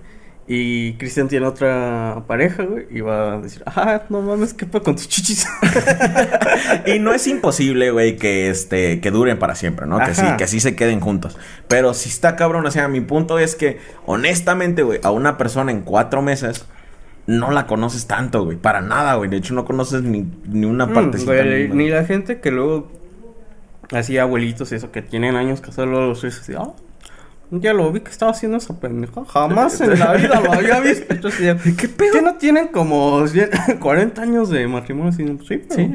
Y Cristian tiene otra pareja, güey, y va a decir, ah, no mames, ¿qué pasa con tus chichis? Y no es imposible, güey, que este, que duren para siempre, ¿no? Que sí, que sí se queden juntos. Pero si está cabrón, o sea, mi punto es que, honestamente, güey, a una persona en cuatro meses no la conoces tanto, güey. Para nada, güey. De hecho, no conoces ni, ni una Mm, güey, ni- la gente que luego, así abuelitos y eso, que tienen años casados, luego los ves así, ah, Ya lo vi que estaba haciendo esa pendeja. Jamás en la vida lo había visto. Entonces, ¿qué pedo? ¿Que no tienen como 40 años de matrimonio? Sí, sí.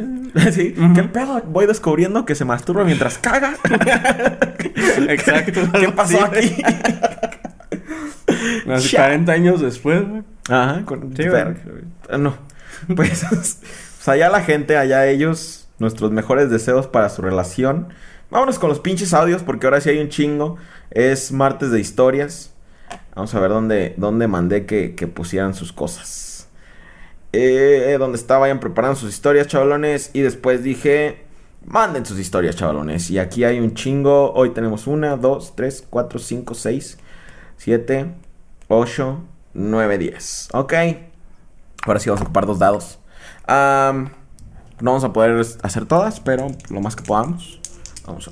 sí. ¿Qué pedo? Voy descubriendo que se masturba mientras caga. Exacto. ¿Qué pasó aquí? 40 años después, güey. Ajá, con sí, No. Pues, pues allá la gente, allá ellos, nuestros mejores deseos para su relación. Vámonos con los pinches audios porque ahora sí hay un chingo. Es martes de historias. Vamos a ver dónde, dónde mandé que, pusieran sus cosas. Eh, donde estaba, vayan preparando sus historias, chavalones. Y después dije, manden sus historias, chavalones. Y aquí hay un chingo. Hoy tenemos una, dos, tres, cuatro, cinco, seis, siete, ocho, nueve, diez. Ok. Ahora sí vamos a ocupar dos dados. no vamos a poder hacer todas, pero lo más que podamos. Vamos a...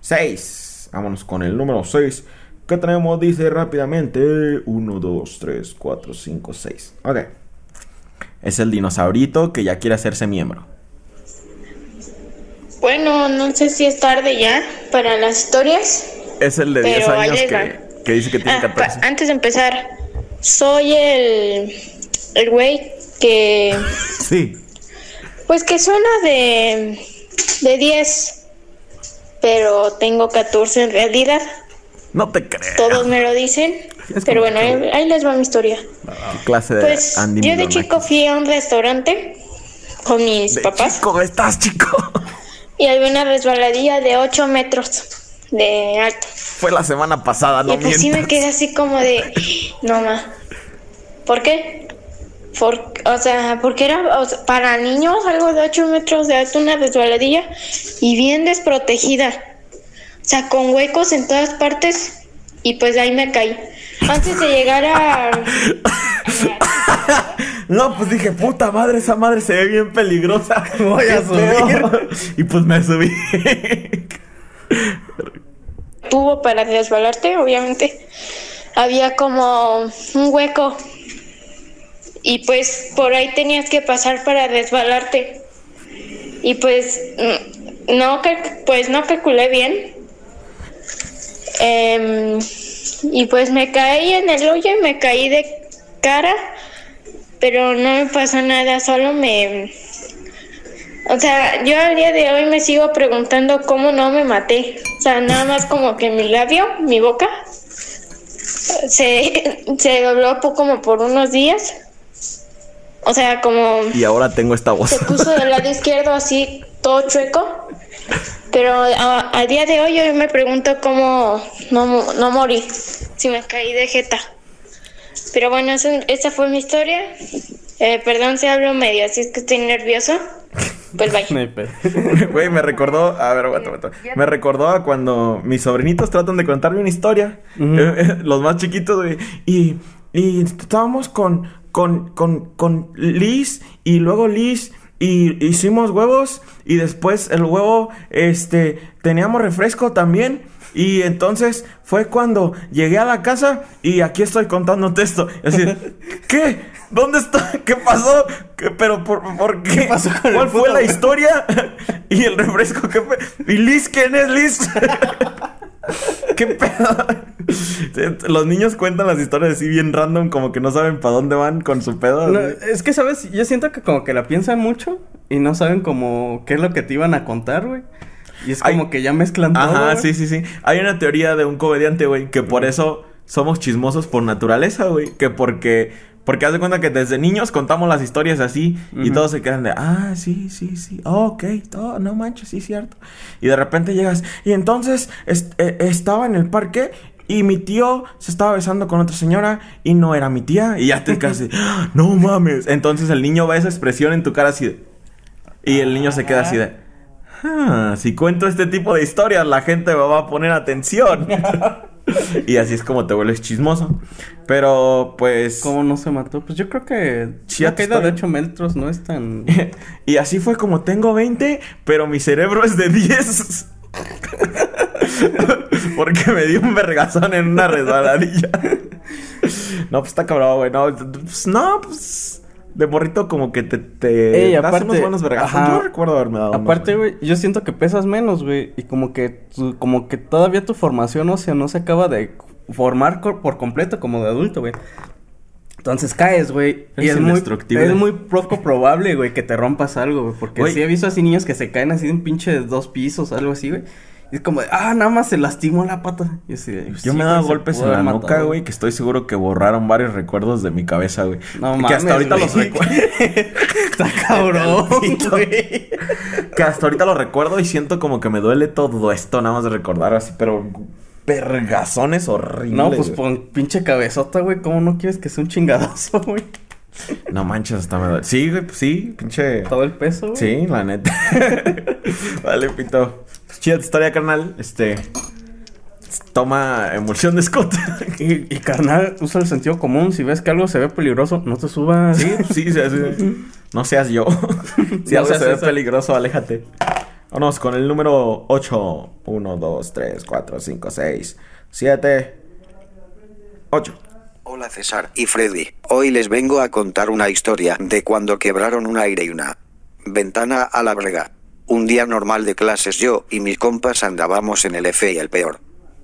6. Vámonos con el número 6. ¿Qué tenemos? Dice rápidamente. 1, 2, 3, 4, 5, 6. Ok. Es el dinosaurito que ya quiere hacerse miembro. Bueno, no sé si es tarde ya para las historias. Es el de 10 años que, que, dice que tiene 14. Ah, antes de empezar, soy el, el güey que... Sí. Pues que suena de de 10, pero tengo 14 en realidad. No te creo. Todos me lo dicen. pero bueno, ahí, les va mi historia. clase de pues, Yo de chico fui a un restaurante con mis papás. ¿Cómo estás, chico? Y había una resbaladilla de 8 metros de alto. Fue la semana pasada, no Y pues sí me quedé así como de, no ma. ¿Por qué? O sea, porque era para niños algo de 8 metros de alto, una resbaladilla y bien desprotegida. O sea, con huecos en todas partes y pues ahí me caí. Antes de llegar a... no, pues dije, puta madre, esa madre se ve bien peligrosa. Voy a subir. y pues me subí. Tuvo para resbalarte, obviamente. Había como un hueco y pues por ahí tenías que pasar para resbalarte. Y pues mm, no, pues no calculé bien. Em, y pues me caí en el hoyo y me caí de cara, pero no me pasó nada, solo me... O sea, yo al día de hoy me sigo preguntando cómo no me maté. O sea, nada más como que mi labio, mi boca, se, se dobló como por unos días o sea, como... Y ahora tengo esta voz. Se puso del lado izquierdo así, todo chueco. Pero a, día de hoy yo me pregunto cómo no, no morí, si me caí de jeta. Pero bueno, esa fue mi historia. Eh, perdón si hablo medio, así es que estoy nervioso. Pues bye. Güey, me recordó, a ver, aguanta, aguanta. Me recordó a cuando mis sobrinitos tratan de contarme una historia. Eh, eh, los más chiquitos, güey. Y, y estábamos con, con, con, con Liz y luego Liz y hicimos huevos y después el huevo, este, teníamos refresco también. Y entonces fue cuando llegué a la casa y aquí estoy contándote esto. ¿qué? ¿Dónde está? ¿Qué pasó? ¿Pero por, por qué? pasó ¿Cuál fue la historia? ¿Y el refresco qué fue? ¿Y Liz quién es Liz? ¿Qué pedo? Los niños cuentan las historias así bien random, como que no saben para dónde van con su pedo. es que, ¿sabes? Yo siento que como que la piensan mucho y no saben como qué es lo que te iban a contar, güey. Y es como que ya mezclan todo. Ajá, sí, sí, sí. Hay una teoría de un comediante, güey, que por eso somos chismosos por naturaleza, güey. Que porque porque haz de cuenta que desde niños contamos las historias así y todos se quedan de, ah, sí, sí, sí, ok, todo, no manches, sí, cierto. Y de repente llegas, y entonces eh, estaba en el parque y mi tío se estaba besando con otra señora y no era mi tía. Y ya te casi, ah, no mames. Entonces el niño ve esa expresión en tu cara así de, y el niño se queda así de, ah, si cuento este tipo de historias la gente me va a poner atención. y así es como te vuelves chismoso. Pero pues. ¿Cómo no se mató? Pues yo creo que. Si la caída de 8 metros no es tan. y así fue como tengo 20, pero mi cerebro es de 10. Porque me dio un vergazón en una resbaladilla. no, pues está cabrón, güey. No, pues, no, pues. De morrito como que te, te Ey, das aparte- unos buenos vergazos. ajá. Yo recuerdo haberme dado Aparte, güey, yo siento que pesas menos, güey. Y como que, tu- como que todavía tu formación ósea no se acaba de formar por completo como de adulto, güey. Entonces caes, güey. Y es muy, indestructible. es muy poco probable, güey, que te rompas algo, güey. Porque sí he visto así niños que se caen así de un pinche de dos pisos, algo así, güey. Y es como, de, ah, nada más se lastimó la pata. Y así de, Yo sí, me he güey, dado se golpes en la nuca, güey, que estoy seguro que borraron varios recuerdos de mi cabeza, güey. No que mames, hasta ahorita los recuerdo. Está cabrón, güey. que hasta ahorita lo recuerdo y siento como que me duele todo esto, nada más de recordar así, pero vergazones horribles. No, pues pon pinche cabezota, güey. ¿Cómo no quieres que sea un chingadazo, güey? No manches, hasta me duele. Sí, güey, pues sí, pinche. Todo el peso, güey. Sí, la neta. vale, pito. Chida tu historia, carnal. Este. Toma emulsión de Scott. Y, y carnal, usa el sentido común. Si ves que algo se ve peligroso, no te subas. sí, sí, sí, sí. No seas yo. si No algo se ve eso. peligroso, aléjate. Vámonos con el número 8. 1, 2, 3, 4, 5, 6, 7, 8. Hola César y Freddy, hoy les vengo a contar una historia de cuando quebraron un aire y una ventana a la brega. Un día normal de clases yo y mis compas andábamos en el F y el peor.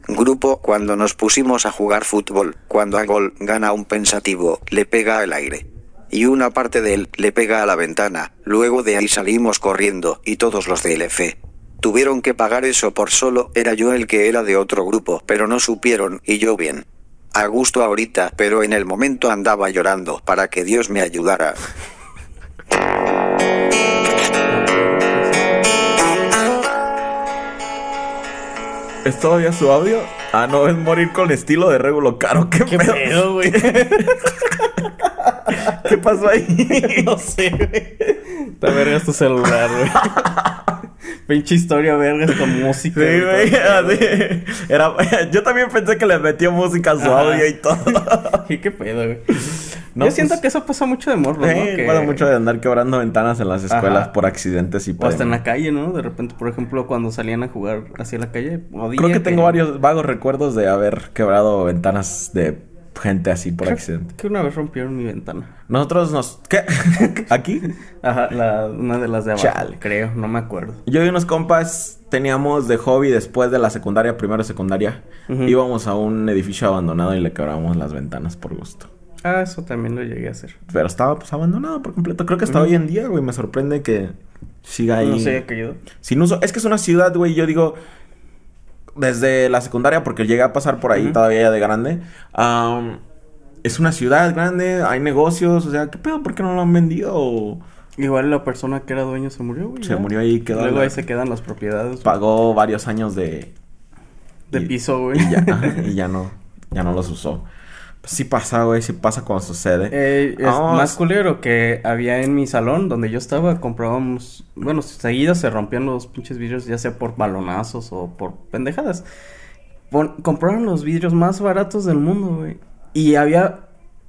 Grupo cuando nos pusimos a jugar fútbol, cuando a gol gana un pensativo, le pega al aire. Y una parte de él le pega a la ventana, luego de ahí salimos corriendo y todos los del F. Tuvieron que pagar eso por solo era yo el que era de otro grupo, pero no supieron y yo bien. A gusto ahorita, pero en el momento andaba llorando para que Dios me ayudara. ¿Es todavía su audio? Ah, no, es morir con estilo de Regulo Caro. ¿Qué, ¿Qué pedo? güey? ¿Qué pasó ahí? no sé, güey. Te vergas tu celular, güey. Pinche historia, vergas, con música. Sí, güey. así. Era, yo también pensé que le metió música a su Ajá. audio y todo. Qué pedo, güey. No, Yo siento pues- que eso pasa mucho de morro, ¿no? Que... pasa mucho de andar quebrando ventanas en las escuelas Ajá. por accidentes y por... hasta en la calle, ¿no? De repente, por ejemplo, cuando salían a jugar hacia la calle. Creo que tengo varios vagos recuerdos de haber quebrado ventanas de gente así por Creo accidente. Que una vez rompieron mi ventana. Nosotros nos... ¿Qué? ¿Aquí? Ajá, la, una de las de abajo. Chale. Creo, no me acuerdo. Yo y unos compas teníamos de hobby después de la secundaria, primero secundaria. Íbamos a un edificio abandonado y le quebramos las ventanas por gusto. Ah, eso también lo llegué a hacer. Pero estaba pues abandonado por completo. Creo que hasta hoy en día, güey, me sorprende que siga ahí. No sé qué ayudó. Sin uso. Es que es una ciudad, güey, yo digo, desde la secundaria, porque llegué a pasar por ahí Ujú. todavía ya de grande. es una ciudad grande, hay negocios, o sea, ¿qué pedo? ¿Por qué no lo han vendido? Igual la persona que era dueño se murió, güey. se ya. murió ahí, quedó. Luego la- ahí se quedan las propiedades güey, Pagó varios años de. de y- piso, güey. Y ya, y ya no, ya no los usó. Sí pasa, güey, sí pasa cuando sucede. Eh, es Ah, más s- culero que había en mi salón donde yo estaba, comprábamos, bueno, seguido se rompían los pinches vidrios, ya sea por balonazos o por pendejadas. Pon- compraron los vidrios más baratos del mundo, güey. Y había,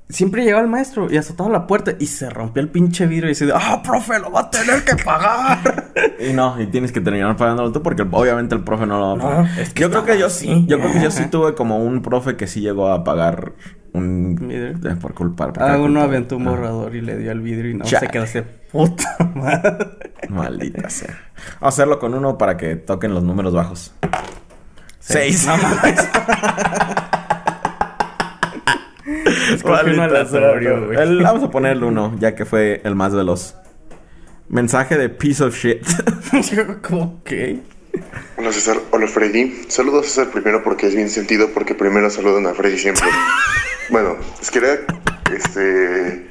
siempre llegaba el maestro y azotaba la puerta y se rompió el pinche vidrio y decía, ah, profe, lo va a tener que pagar. Y no, y tienes que terminar pagándolo tú porque obviamente el profe no lo va a No, pagar. es que yo creo que yo sí. Yo creo que yo sí tuve como un profe que sí llegó a pagar un ¿Vidrio? eh, por culpa. por Ah, culpa. uno aventó un Ah, borrador y le dio al vidrio y no Chale. se quedó así, puta madre. Maldita sea. Vamos a hacerlo con uno para que toquen los números bajos. Seis. No mames. Escoge uno aleatorio, güey. El- vamos a poner el uno, ya que fue el más veloz. Mensaje de piece of shit. ¿Cómo que? Hola César, hola Freddy. Saludo a César primero porque es bien sentido, porque primero saludan a Freddy siempre. Bueno, les quería este,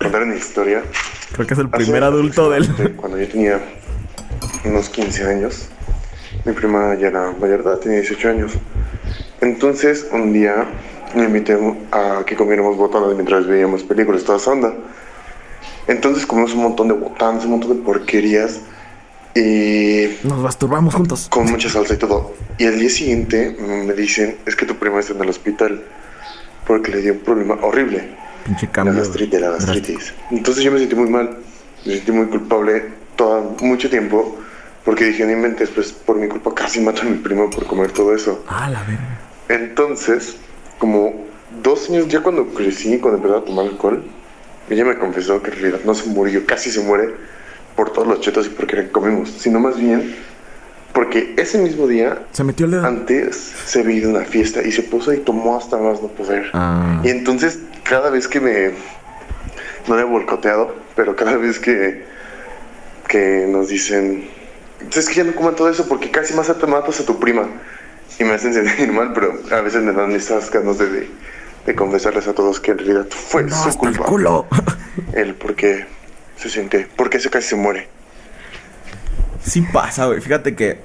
contar una historia. Creo que es el Hace primer adulto del. Cuando yo tenía unos 15 años, mi prima ya era mayor edad, tenía 18 años. Entonces, un día me invité a que comiéramos botanas mientras veíamos películas, toda esa onda. Entonces comimos un montón de botanas, un montón de porquerías y Nos masturbamos juntos. con mucha salsa y todo. Y al día siguiente me dicen, es que tu prima está en el hospital porque le dio un problema horrible. Pinche La cambio. gastritis, la gastritis. Entonces yo me sentí muy mal, me sentí muy culpable todo mucho tiempo porque dije, no inventes, pues por mi culpa casi mato a mi primo por comer todo eso. Ah, la verga. Entonces, como dos años, ya cuando crecí, cuando empecé a tomar alcohol, ella me confesó que en realidad no se murió, casi se muere por todos los chetos y porque comimos, sino más bien porque ese mismo día, Se metió el dedo. antes se a una fiesta y se puso y tomó hasta más no poder. Ah. Y entonces, cada vez que me. No le he volcoteado, pero cada vez que. que nos dicen. Es que ya no coman todo eso porque casi más te matas a tu prima. Y me hacen sentir mal, pero a veces me dan estas ganas de, de, de confesarles a todos que en realidad fue No, su hasta el culpa. culo. Él, porque se siente. Porque ese casi se muere. Sí pasa, güey. Fíjate que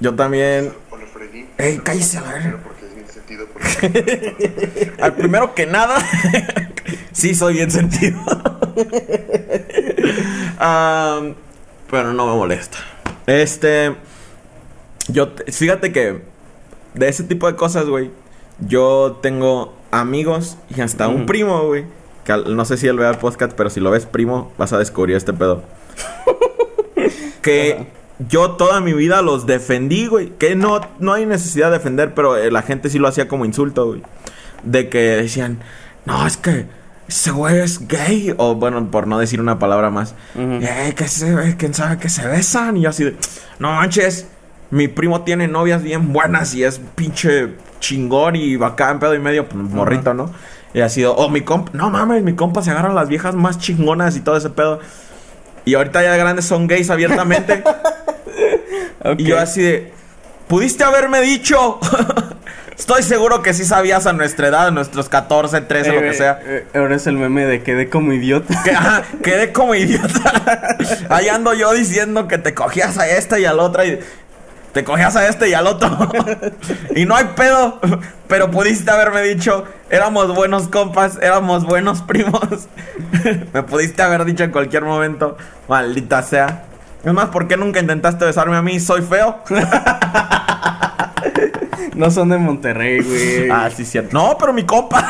yo también... Hola, Freddy. Ey, cállese a. Al primero que nada, sí soy bien sentido. Am, pero no me molesta. Este, yo, te- fíjate que de ese tipo de cosas, güey, yo tengo amigos y hasta un primo, güey. No sé si él vea el podcast, pero si lo ves primo, vas a descubrir este pedo. que yo toda mi vida los defendí, güey. Que no, no hay necesidad de defender, pero eh, la gente sí lo hacía como insulto, güey. De que decían, no, es que ese güey es gay. O bueno, por no decir una palabra más. "Eh, que se, quién sabe que se besan. Y yo así de, no manches, mi primo tiene novias bien buenas y es pinche chingón y bacán, pedo y medio, pues, morrito, ¿no? Y ha sido, oh, mi compa, no mames, mi compa se agarra a las viejas más chingonas y todo ese pedo. Y ahorita ya de grandes son gays abiertamente. Y yo así de, pudiste haberme dicho. Estoy seguro que sí sabías a nuestra edad, a nuestros 14, 13, lo que sea. Eh, ahora es el meme de quedé como idiota. Que, ajá, quedé como idiota. Ahí ando yo diciendo que te cogías a esta y al otro y te cogías a este y al otro. y no hay pedo. Pero pudiste haberme dicho, éramos buenos compas, éramos buenos primos. Me pudiste haber dicho en cualquier momento, maldita sea. Es más, ¿por qué nunca intentaste besarme a mí? ¿Soy feo? No son de Monterrey, güey. ah, sí, cierto. No, pero mi compa.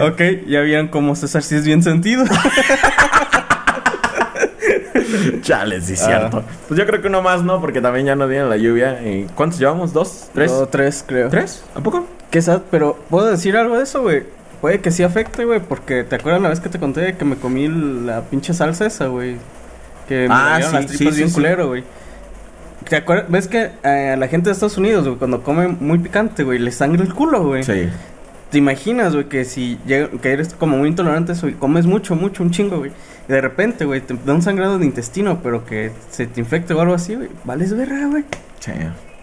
Ok, ya vieron cómo César sí es bien sentido. Chale, sí, cierto. Pues yo creo que uno más, ¿no? Porque también ya no viene la lluvia. ¿Y ¿Cuántos llevamos? ¿Dos? ¿Tres? O tres, creo. ¿Tres? ¿A poco? Qué sad, pero ¿puedo decir algo de eso, güey? Puede que sí afecte, güey, porque ¿te acuerdas la vez que te conté que me comí la pinche salsa esa, güey? Que me Ah, sí, las sí, tripas sí, bien culero, güey. ¿Te acuerdas? ¿Ves que eh, la gente de Estados Unidos, güey, cuando come muy picante, güey, le sangra el culo, güey? Sí. ¿Te imaginas, güey, que si llega- que eres como muy intolerante y comes mucho, mucho, un chingo, güey? Y de repente, güey, te da un sangrado de intestino, pero que se te infecte o algo así, güey. Vales verga, güey. Sí.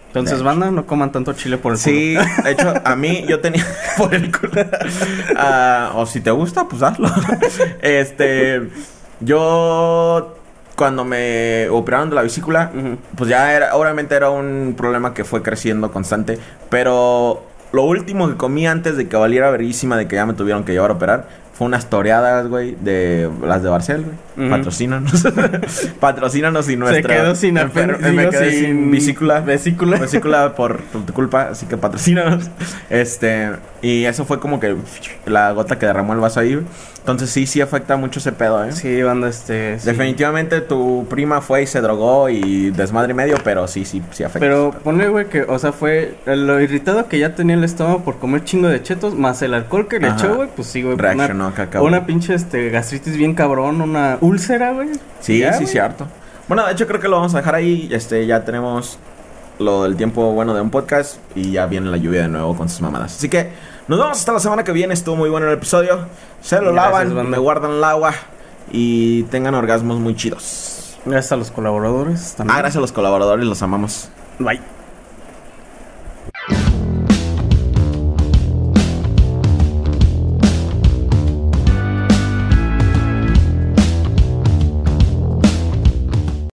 Entonces, banda, no coman tanto chile por el Sí, de hecho, a mí yo tenía por el culo. Ah, o si te gusta, pues hazlo. este, yo cuando me operaron de la vesícula, pues ya era, obviamente era un problema que fue creciendo constante, pero lo último que comí antes de que valiera verguísima de que ya me tuvieron que llevar a operar fue unas toreadas, güey, de las de Barcel, güey. Ujú. Patrocínanos. Patrocínanos y nuestra Se quedó sin enfer- me quedé sin vesícula. Vesícula. Vesícula por tu, culpa, así que patrocínanos. Este, y eso fue como que la gota que derramó el vaso ahí. Entonces sí, sí afecta mucho ese pedo, ¿eh? Sí, banda, este. sí. Definitivamente tu prima fue y se drogó y desmadre y medio, pero sí, sí, sí afecta. Pero ponle, güey, que, o sea, fue lo irritado que ya tenía el estómago por comer chingo de chetos, más el alcohol que le Ajá. echó, güey, pues sí, güey. Reaccionó. Una pinche, este, gastritis bien cabrón, una úlcera, güey. Sí, Ya, sí, güey. cierto. Bueno, de hecho creo que lo vamos a dejar ahí. Este, ya tenemos lo del tiempo bueno de un podcast y ya viene la lluvia de nuevo con sus mamadas. Así que nos vemos hasta la semana que viene. Estuvo muy bueno el episodio. Se lo Gracias, lavan, banda. me guardan el agua y tengan orgasmos muy chidos. Gracias a los colaboradores también. Ah, gracias a los colaboradores, los amamos. Bye.